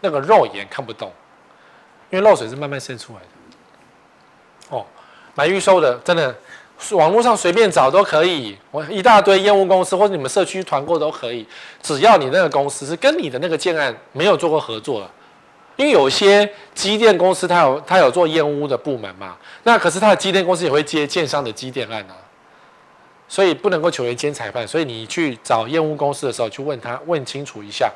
那个肉眼看不懂，因为漏水是慢慢渗出来的。哦，买预售的真的。网络上随便找都可以，我一大堆烟屋公司或者你们社区团购都可以，只要你那个公司是跟你的那个建案没有做过合作的，因为有些机电公司它有它有做烟屋的部门嘛，那可是它的机电公司也会接建商的机电案啊，所以不能够球员兼裁判，所以你去找验屋公司的时候去问他问清楚一下，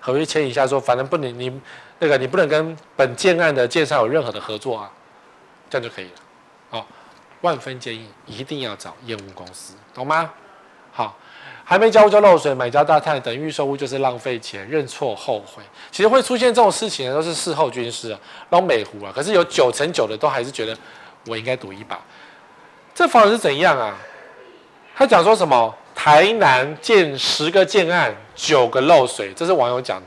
合约签一下说，反正不能你那个你不能跟本建案的建商有任何的合作啊，这样就可以了，好。万分建议一定要找验屋公司，懂吗？好，还没交屋就漏水，买家大叹，等预售屋就是浪费钱，认错后悔。其实会出现这种事情的都是事后军师啊，捞美糊啊。可是有九成九的都还是觉得我应该赌一把。这房子是怎样啊？他讲说什么？台南建十个建案，九个漏水，这是网友讲的。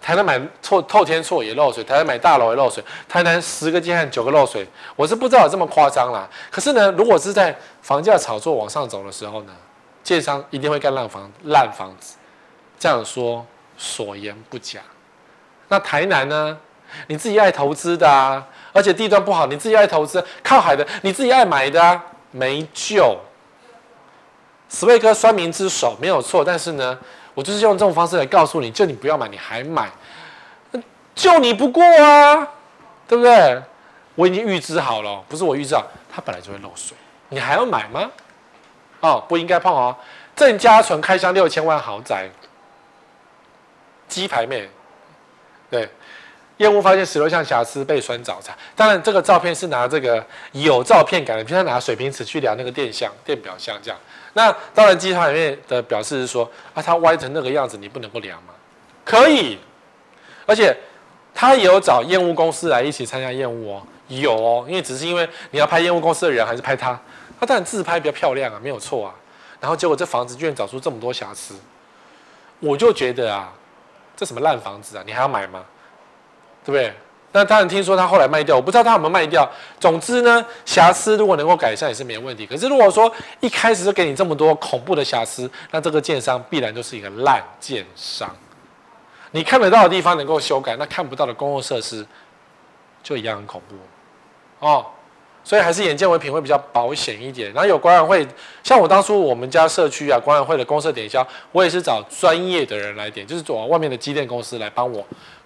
台南买错透天厝也漏水，台南买大楼也漏水，台南十个建案九个漏水，我是不知道有这么夸张啦。可是呢，如果是在房价炒作往上走的时候呢，建商一定会盖烂房烂房子，这样说所言不假。那台南呢，你自己爱投资的啊，而且地段不好，你自己爱投资，靠海的，你自己爱买的啊，没救。史威哥酸民之手没有错，但是呢。我就是用这种方式来告诉你，就你不要买，你还买，救你不过啊，对不对？我已经预支好了，不是我预支好，它本来就会漏水，你还要买吗？哦，不应该碰哦。郑家纯开箱六千万豪宅，鸡排妹，对，验屋发现十六项瑕疵被酸找茬。当然，这个照片是拿这个有照片感的，平常拿水平尺去量那个电箱、电表箱这样。那当然，集团里面的表示是说啊，它歪成那个样子，你不能够量吗？可以，而且他也有找验屋公司来一起参加验屋哦，有哦，因为只是因为你要拍验屋公司的人还是拍他，他当然自拍比较漂亮啊，没有错啊。然后结果这房子居然找出这么多瑕疵，我就觉得啊，这什么烂房子啊，你还要买吗？对不对？那当然听说他后来卖掉，我不知道他有没有卖掉。总之呢，瑕疵如果能够改善也是没问题。可是如果说一开始就给你这么多恐怖的瑕疵，那这个建商必然就是一个烂建商。你看得到的地方能够修改，那看不到的公共设施就一样很恐怖哦。所以还是眼见为凭会比较保险一点。然后有管委会，像我当初我们家社区啊，管委会的公设点销，我也是找专业的人来点，就是找外面的机电公司来帮我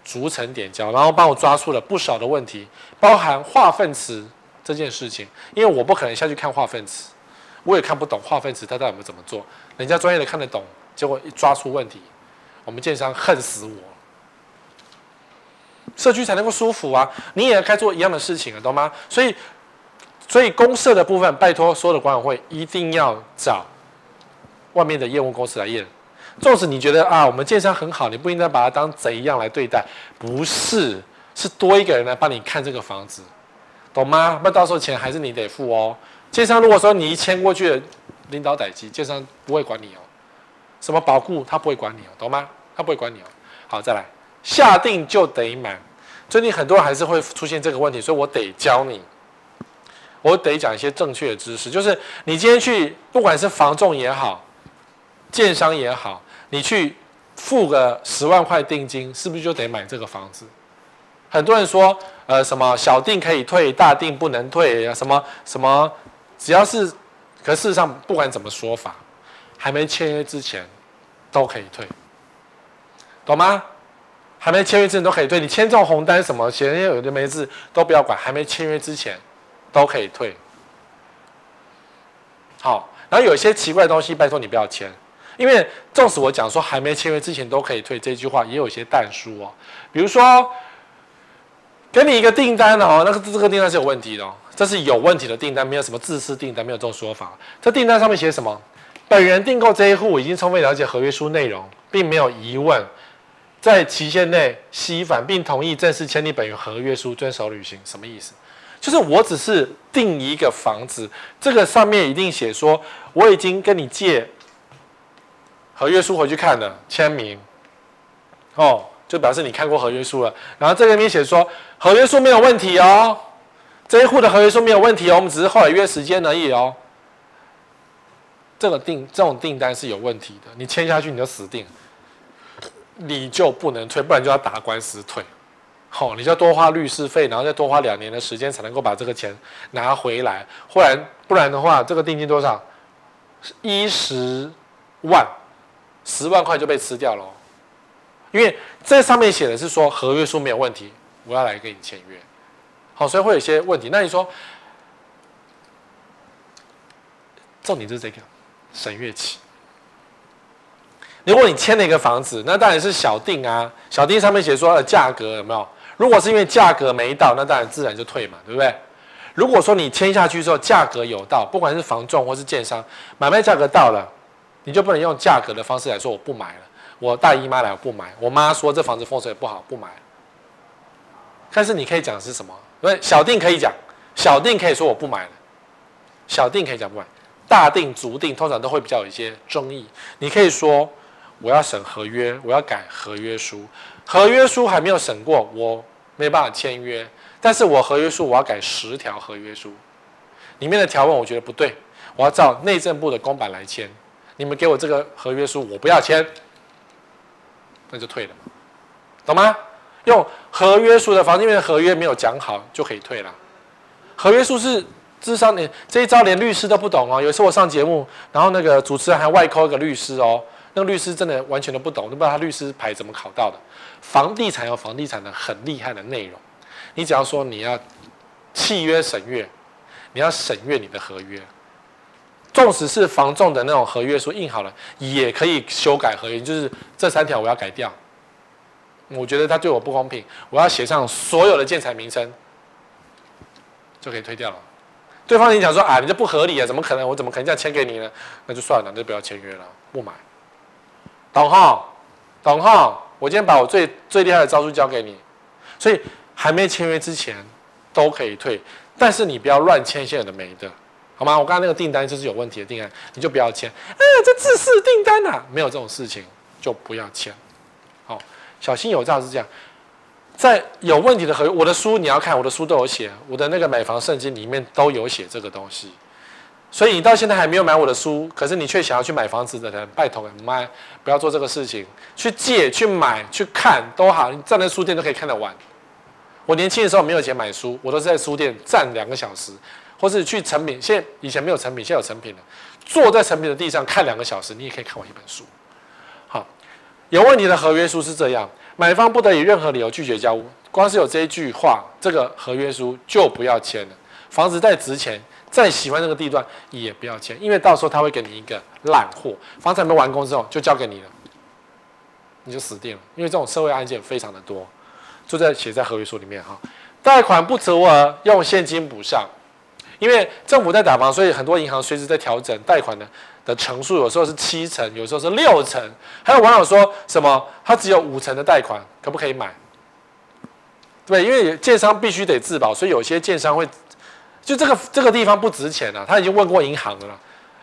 逐层点交，然后帮我抓出了不少的问题，包含化粪池这件事情。因为我不可能下去看化粪池，我也看不懂化粪池它到底有没有怎么做，人家专业的看得懂，结果一抓出问题，我们建商恨死我。社区才能够舒服啊，你也该做一样的事情啊，懂吗？所以。所以公社的部分，拜托所有的管委会一定要找外面的业务公司来验。纵使你觉得啊，我们建商很好，你不应该把它当贼一样来对待。不是，是多一个人来帮你看这个房子，懂吗？那到时候钱还是你得付哦。建商如果说你一签过去，领导逮机，建商不会管你哦。什么保固他不会管你哦，懂吗？他不会管你哦。好，再来，下定就得买。最近很多人还是会出现这个问题，所以我得教你。我得讲一些正确的知识，就是你今天去，不管是房仲也好，建商也好，你去付个十万块定金，是不是就得买这个房子？很多人说，呃，什么小定可以退，大定不能退，什么什么，只要是，可事实上不管怎么说法，还没签约之前都可以退，懂吗？还没签约之前都可以退，你签这种红单什么，写人家有的没字都不要管，还没签约之前。都可以退，好，然后有一些奇怪的东西，拜托你不要签，因为纵使我讲说还没签约之前都可以退这句话，也有一些但书哦。比如说，给你一个订单哦，那个这个订单是有问题的哦，这是有问题的订单，没有什么自私订单，没有这种说法。这订单上面写什么？本人订购这一户已经充分了解合约书内容，并没有疑问，在期限内携返并同意正式签订本合约书，遵守履行，什么意思？就是我只是订一个房子，这个上面一定写说我已经跟你借合约书回去看了，签名，哦，就表示你看过合约书了。然后这边写说合约书没有问题哦，这一户的合约书没有问题哦，我们只是后来约时间而已哦。这个订这种订单是有问题的，你签下去你就死定，你就不能退，不然就要打官司退。好，你就要多花律师费，然后再多花两年的时间才能够把这个钱拿回来。不然，不然的话，这个定金多少？一十万，十万块就被吃掉了。因为这上面写的是说合约书没有问题，我要来跟你签约。好，所以会有一些问题。那你说，重点就是这个审阅期。如果你签了一个房子，那当然是小定啊，小定上面写说的价格有没有？如果是因为价格没到，那当然自然就退嘛，对不对？如果说你签下去之后价格有到，不管是房仲或是建商，买卖价格到了，你就不能用价格的方式来说我不买了。我大姨妈来我不买，我妈说这房子风水不好不买。但是你可以讲是什么？因为小定可以讲，小定可以说我不买了，小定可以讲不买，大定、足定通常都会比较有一些争议。你可以说我要审合约，我要改合约书。合约书还没有审过，我没办法签约。但是我合约书我要改十条合约书，里面的条文我觉得不对，我要照内政部的公版来签。你们给我这个合约书，我不要签，那就退了嘛，懂吗？用合约书的方式，因为合约没有讲好就可以退了。合约书是智商，你这一招连律师都不懂哦。有一次我上节目，然后那个主持人还外抠一个律师哦，那个律师真的完全都不懂，都不知道他律师牌怎么考到的。房地产有房地产的很厉害的内容，你只要说你要契约审阅，你要审阅你的合约，纵使是房仲的那种合约书印好了，也可以修改合约，就是这三条我要改掉。我觉得他对我不公平，我要写上所有的建材名称，就可以退掉了。对方你讲说啊，你这不合理啊，怎么可能？我怎么可能这样签给你呢？那就算了，那就不要签约了，不买。董浩，董浩？我今天把我最最厉害的招数交给你，所以还没签约之前都可以退，但是你不要乱签现有的没的，好吗？我刚刚那个订单就是有问题的订单，你就不要签。啊，这自私订单啊，没有这种事情就不要签。好，小心有诈是这样。在有问题的合约，我的书你要看，我的书都有写，我的那个买房圣经里面都有写这个东西。所以你到现在还没有买我的书，可是你却想要去买房子的人，拜托你们不要做这个事情，去借、去买、去看都好，你站在书店都可以看得完。我年轻的时候没有钱买书，我都是在书店站两个小时，或是去成品。现以前没有成品，现在有成品了，坐在成品的地上看两个小时，你也可以看完一本书。好，有问题的合约书是这样。买方不得以任何理由拒绝交屋，光是有这一句话，这个合约书就不要签了。房子再值钱，再喜欢这个地段也不要签，因为到时候他会给你一个烂货。房产没完工之后就交给你了，你就死定了。因为这种社会案件非常的多，就在写在合约书里面哈。贷款不足额用现金补上，因为政府在打房，所以很多银行随时在调整贷款的。的成数有时候是七成，有时候是六成，还有网友说什么他只有五成的贷款，可不可以买？对，因为建商必须得自保，所以有些建商会就这个这个地方不值钱了，他已经问过银行了，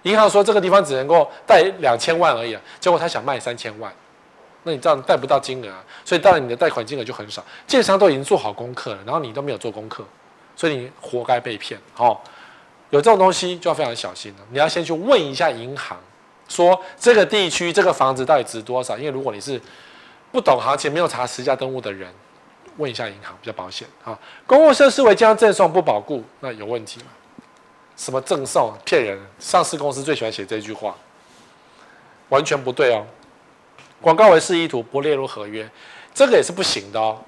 银行说这个地方只能够贷两千万而已，结果他想卖三千万，那你这样贷不到金额啊，所以当然你的贷款金额就很少。建商都已经做好功课了，然后你都没有做功课，所以你活该被骗，哦。有这种东西就要非常小心了。你要先去问一下银行，说这个地区这个房子到底值多少？因为如果你是不懂行情、没有查实价登录的人，问一下银行比较保险。啊，公共设施为将赠送不保固，那有问题吗？什么赠送骗人？上市公司最喜欢写这句话，完全不对哦。广告为示意图不列入合约，这个也是不行的哦。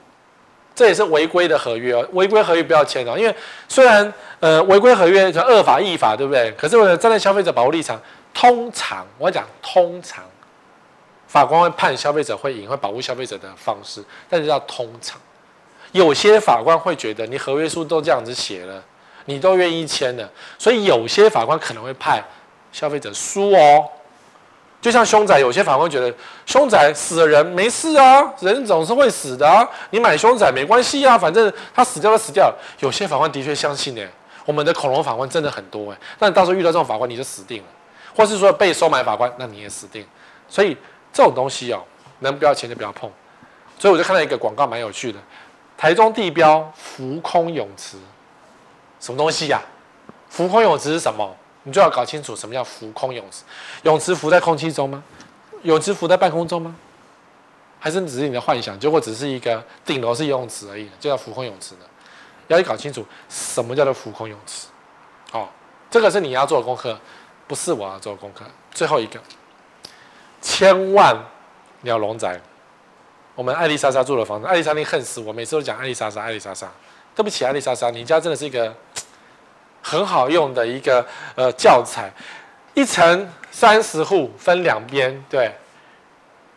这也是违规的合约哦，违规合约不要签哦。因为虽然呃违规合约叫恶法易法，对不对？可是为了站在消费者保护立场，通常我讲通常，法官会判消费者会赢，会保护消费者的方式，但是要通常。有些法官会觉得你合约书都这样子写了，你都愿意签了，所以有些法官可能会判消费者输哦。就像凶宅，有些法官觉得凶宅死了人没事啊，人总是会死的，你买凶宅没关系啊，反正他死掉就死掉。有些法官的确相信呢，我们的恐龙法官真的很多哎，但到时候遇到这种法官你就死定了，或是说被收买法官，那你也死定。所以这种东西哦，能不要钱就不要碰。所以我就看到一个广告蛮有趣的，台中地标浮空泳池，什么东西呀？浮空泳池是什么？你就要搞清楚什么叫浮空泳池，泳池浮在空气中吗？泳池浮在半空中吗？还是只是你的幻想？结果只是一个顶楼是游泳池而已，就叫浮空泳池呢？要你搞清楚什么叫做浮空泳池。哦，这个是你要做的功课，不是我要做的功课。最后一个，千万鸟笼宅，我们艾丽莎莎住的房子，艾丽莎你恨死我，每次都讲艾丽莎莎，艾丽莎莎，对不起，艾丽莎莎，你家真的是一个。很好用的一个呃教材，一层三十户分两边，对，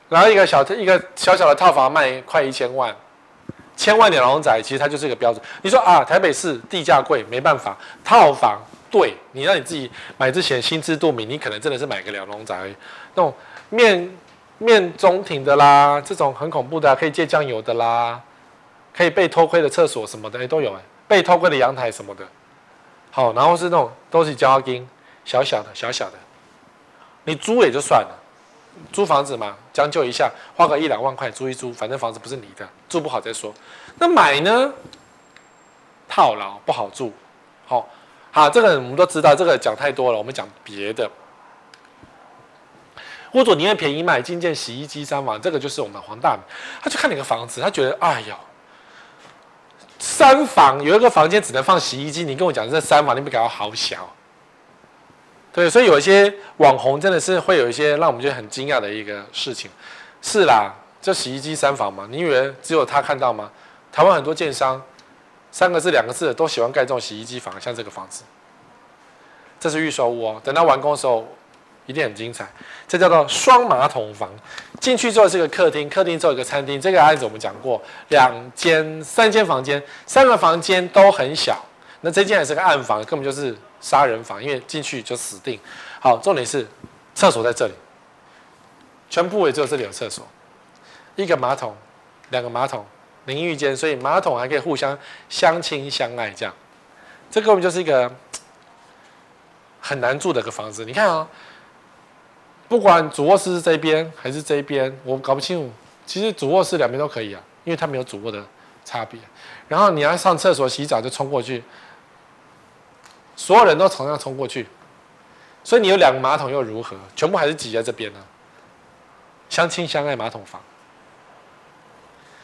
然后一个小一个小小的套房卖快一千万，千万鸟笼仔其实它就是一个标准。你说啊，台北市地价贵，没办法，套房对你让你自己买之前心知肚明，你可能真的是买个鸟笼仔，那种面面中庭的啦，这种很恐怖的，可以借酱油的啦，可以被偷窥的厕所什么的，哎都有哎，被偷窥的阳台什么的。好，然后是那种都是胶钉，小小的，小小的。你租也就算了，租房子嘛，将就一下，花个一两万块租一租，反正房子不是你的，住不好再说。那买呢？套牢不好住。好，好，这个我们都知道，这个讲太多了，我们讲别的。或者宁愿便宜卖，精建洗衣机三房，这个就是我们黄大。他去看你个房子，他觉得，哎呦。三房有一个房间只能放洗衣机，你跟我讲这三房，你不感到好小？对，所以有一些网红真的是会有一些让我们觉得很惊讶的一个事情。是啦，这洗衣机三房嘛，你以为只有他看到吗？台湾很多建商，三个字两个字的都喜欢盖这种洗衣机房，像这个房子，这是预售屋哦，等到完工的时候。一定很精彩，这叫做双马桶房。进去之后是个客厅，客厅之后有个餐厅。这个案子我们讲过，两间、三间房间，三个房间都很小。那这间还是个暗房，根本就是杀人房，因为进去就死定。好，重点是厕所在这里，全部也只有这里有厕所，一个马桶，两个马桶，淋浴间，所以马桶还可以互相相亲相爱这样。这根本就是一个很难住的一个房子。你看啊、哦。不管主卧室是这边还是这边，我搞不清楚。其实主卧室两边都可以啊，因为它没有主卧的差别。然后你要上厕所洗澡就冲过去，所有人都同样冲过去，所以你有两个马桶又如何？全部还是挤在这边呢、相亲相爱马桶房，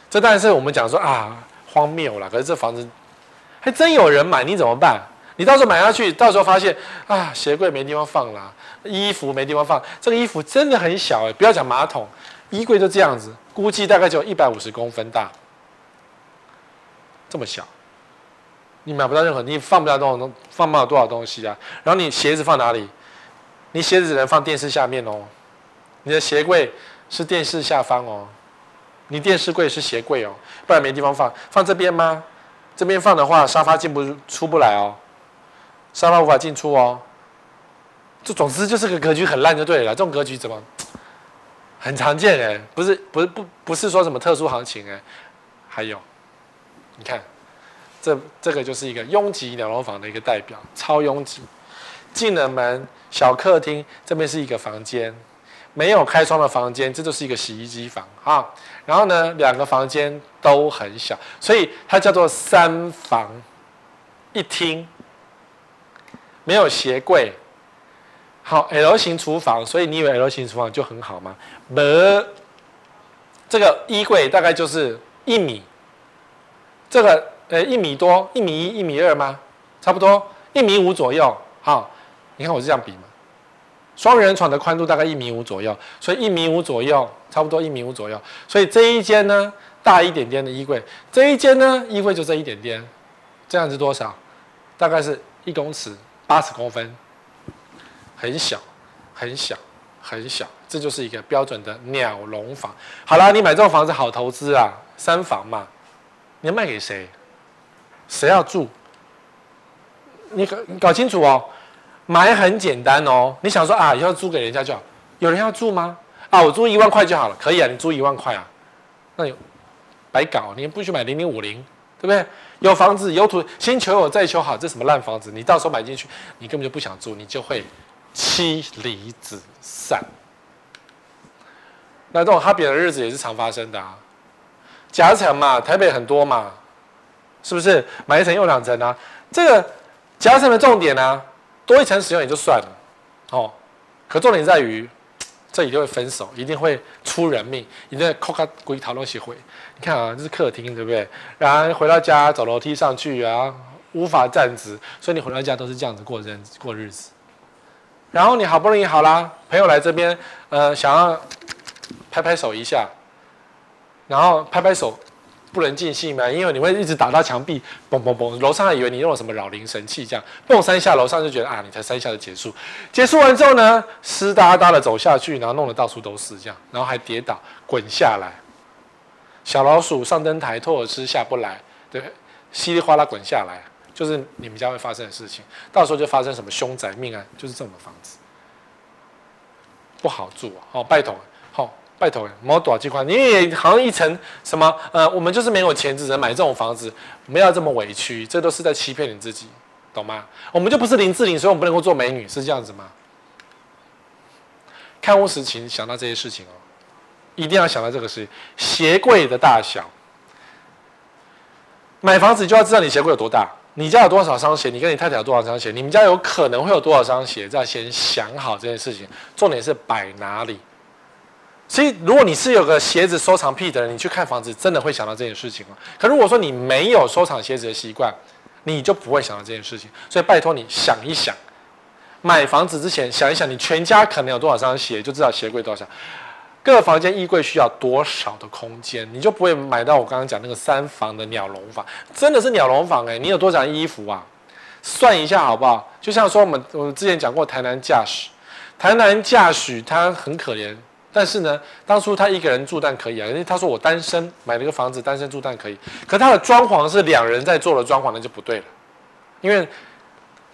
这当然是我们讲说啊荒谬了。可是这房子还真有人买，你怎么办？你到时候买下去，到时候发现啊鞋柜没地方放啦，衣服没地方放，这个衣服真的很小哎、不要讲马桶，衣柜就这样子，估计大概只有一百五十公分大。这么小，你买不到任何，你放不了多少东，放不了多少东西啊。然后你鞋子放哪里？你鞋子只能放电视下面哦。你的鞋柜是电视下方哦。你电视柜是鞋柜哦，不然没地方放。放这边吗？这边放的话，沙发进不出不来哦。沙发无法进出哦。这总之就是个格局很烂就对了。这种格局怎么很常见哎？不是不是不不是说什么特殊行情哎，还有。你看，这这个就是一个拥挤鸟笼房的一个代表，超拥挤。进了门，小客厅这边是一个房间，没有开窗的房间，这就是一个洗衣机房啊。然后呢，两个房间都很小，所以它叫做三房一厅，没有鞋柜。好，L 型厨房，所以你以为 L 型厨房就很好吗？不，这个衣柜大概就是一米。这个呃一米多，一米一、一米二吗？差不多一米五左右。好，你看我是这样比嘛。双人床的宽度大概一米五左右，所以一米五左右，差不多一米五左右。所以这一间呢大一点点的衣柜，这一间呢衣柜就这一点点，这样子多少？大概是一公尺八十公分，很小，很小，很小。这就是一个标准的鸟笼房。好啦，你买这种房子好投资啊，三房嘛。你要卖给谁？谁要住？你搞你搞清楚哦。买很简单哦。你想说啊，以后租给人家就好。有人要住吗？啊，我租一万块就好了。可以啊，你租一万块啊。那有白搞，你不去买零零五零，对不对？有房子有土，先求有再求好。这什么烂房子？你到时候买进去，你根本就不想住，你就会妻离子散。那这种哈扁的日子也是常发生的啊。夹层嘛，台北很多嘛，是不是？买一层用两层啊？这个夹层的重点呢、啊，多一层使用也就算了，哦。可重点在于，这一定会分手，一定会出人命，一定会扣卡鬼讨论协会。你看啊，这是客厅，对不对？然后回到家走楼梯上去啊，无法站直，所以你回到家都是这样子过日子过日子。然后你好不容易好啦，朋友来这边，呃，想要拍拍手一下。然后拍拍手，不能尽兴嘛，因为你会一直打到墙壁，嘣嘣嘣，楼上还以为你用了什么扰灵神器，这样蹦三下，楼上就觉得啊，你才三下就结束。结束完之后呢，湿哒哒的走下去，然后弄得到处都是这样，然后还跌倒滚下来。小老鼠上灯台，托尔斯下不来，对，稀里哗啦滚下来，就是你们家会发生的事情。到时候就发生什么凶宅命案，就是这种房子不好住啊，哦，拜托。好拜托，毛多少几块？你也好像一层什么？呃，我们就是没有钱，只能买这种房子，不要这么委屈，这都是在欺骗你自己，懂吗？我们就不是林志玲，所以我们不能够做美女，是这样子吗？看屋时，情想到这些事情哦，一定要想到这个事情。鞋柜的大小，买房子就要知道你鞋柜有多大，你家有多少双鞋，你跟你太太有多少双鞋，你们家有可能会有多少双鞋，这要先想好这件事情。重点是摆哪里。所以，如果你是有个鞋子收藏癖的人，你去看房子，真的会想到这件事情吗？可如果说你没有收藏鞋子的习惯，你就不会想到这件事情。所以，拜托你想一想，买房子之前想一想，你全家可能有多少双鞋，就知道鞋柜多少。各个房间衣柜需要多少的空间，你就不会买到我刚刚讲那个三房的鸟笼房。真的是鸟笼房哎！你有多少衣服啊？算一下好不好？就像说我们我们之前讲过台南驾驶，台南驾驶他很可怜。但是呢，当初他一个人住但可以啊，因为他说我单身买了个房子，单身住但可以。可他的装潢是两人在做的装潢，那就不对了，因为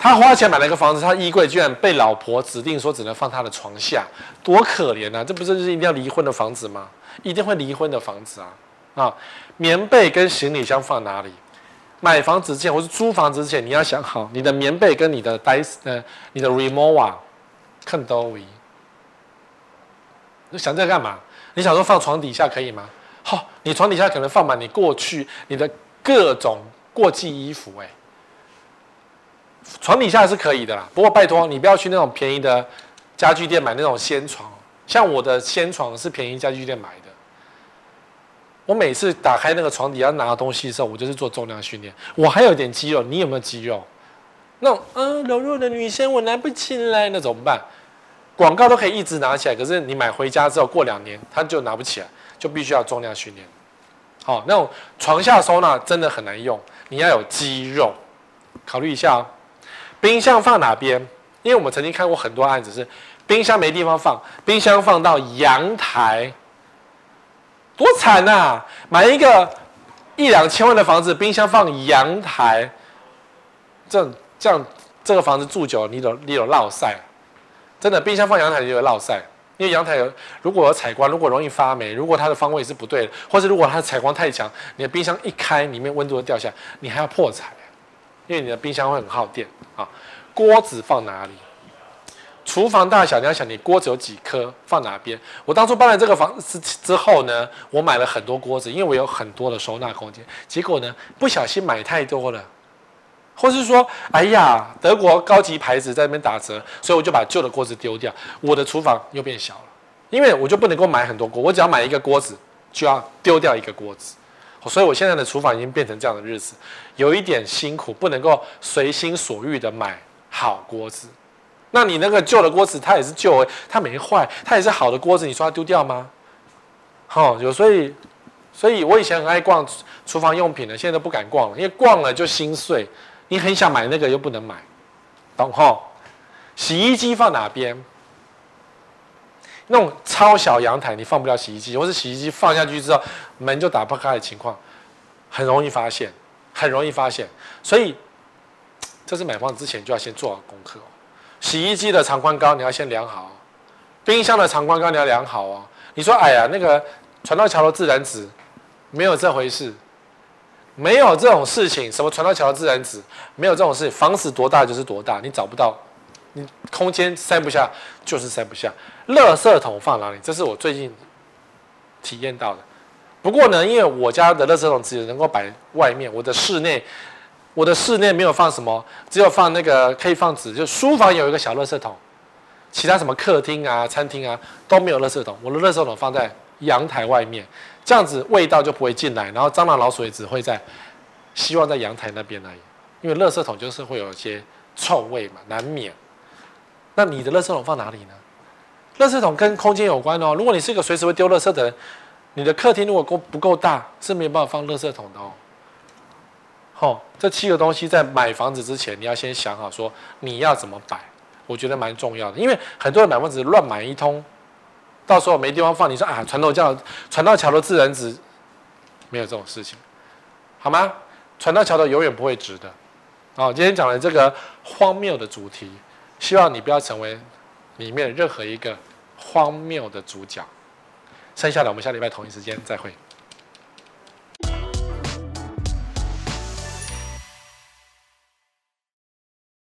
他花钱买了一个房子，他衣柜居然被老婆指定说只能放他的床下，多可怜啊！这不是就是一定要离婚的房子吗？一定会离婚的房子啊！啊，棉被跟行李箱放哪里？买房子之前或是租房子之前，你要想好你的棉被跟你的呆呃你的 remova，看都一。你想这干嘛？你想说放床底下可以吗？好、你床底下可能放满你过去你的各种过季衣服，哎，床底下是可以的啦。不过拜托你不要去那种便宜的家具店买那种仙床，像我的仙床是便宜家具店买的。我每次打开那个床底下拿东西的时候，我就是做重量训练。我还有点肌肉，你有没有肌肉？那种嗯柔弱的女生我拿不起来，那怎么办？广告都可以一直拿起来，可是你买回家之后过两年它就拿不起来，就必须要重量训练。好，那种床下收纳真的很难用，你要有肌肉。考虑一下哦。冰箱放哪边？因为我们曾经看过很多案子是冰箱没地方放，冰箱放到阳台，多惨呐！买一个一两千万的房子，冰箱放阳台，这这样这个房子住久了，你有你有落晒。真的，冰箱放阳台就会落晒，因为阳台有如果有采光，如果容易发霉，如果它的方位是不对的，或者如果它的采光太强，你的冰箱一开，里面温度会掉下，你还要破财，因为你的冰箱会很耗电啊。锅子放哪里？厨房大小你要想，你锅子有几颗，放哪边？我当初搬来这个房子之后呢，我买了很多锅子，因为我有很多的收纳空间，结果呢，不小心买太多了。或是说，哎呀，德国高级牌子在那边打折，所以我就把旧的锅子丢掉，我的厨房又变小了，因为我就不能够买很多锅，我只要买一个锅子，就要丢掉一个锅子，所以我现在的厨房已经变成这样的日子，有一点辛苦，不能够随心所欲的买好锅子。那你那个旧的锅子，它也是旧，它没坏，它也是好的锅子，你说它丢掉吗？好，有所以，所以我以前很爱逛厨房用品的，现在都不敢逛了，因为逛了就心碎。你很想买那个又不能买，懂吼？洗衣机放哪边？那种超小阳台你放不了洗衣机，或是洗衣机放下去之后门就打不开的情况，很容易发现，很容易发现。所以这是买房之前就要先做好功课。洗衣机的长宽高你要先量好，冰箱的长宽高你要量好哦。你说哎呀，那个船到桥头自然直，没有这回事。没有这种事情，什么船到桥头自然直，没有这种事情。房子多大就是多大，你找不到，你空间塞不下就是塞不下。垃圾桶放哪里？这是我最近体验到的。不过呢，因为我家的垃圾桶只能够摆外面，我的室内，我的室内没有放什么，只有放那个可以放纸，就书房有一个小垃圾桶，其他什么客厅啊、餐厅啊都没有垃圾桶。我的垃圾桶放在阳台外面。这样子味道就不会进来，然后蟑螂老鼠也只会在，希望在阳台那边而已。因为垃圾桶就是会有一些臭味嘛，难免。那你的垃圾桶放哪里呢？垃圾桶跟空间有关哦。如果你是一个随时会丢垃圾的人，你的客厅如果够不够大，是没有办法放垃圾桶的哦。好，这七个东西在买房子之前，你要先想好说你要怎么摆，我觉得蛮重要的。因为很多人买房子乱买一通。到时候没地方放，你说啊，船头桥，船到桥头自然直，没有这种事情，好吗？船到桥头永远不会直的。好，今天讲了这个荒谬的主题，希望你不要成为里面任何一个荒谬的主角。剩下的我们下礼拜同一时间再会。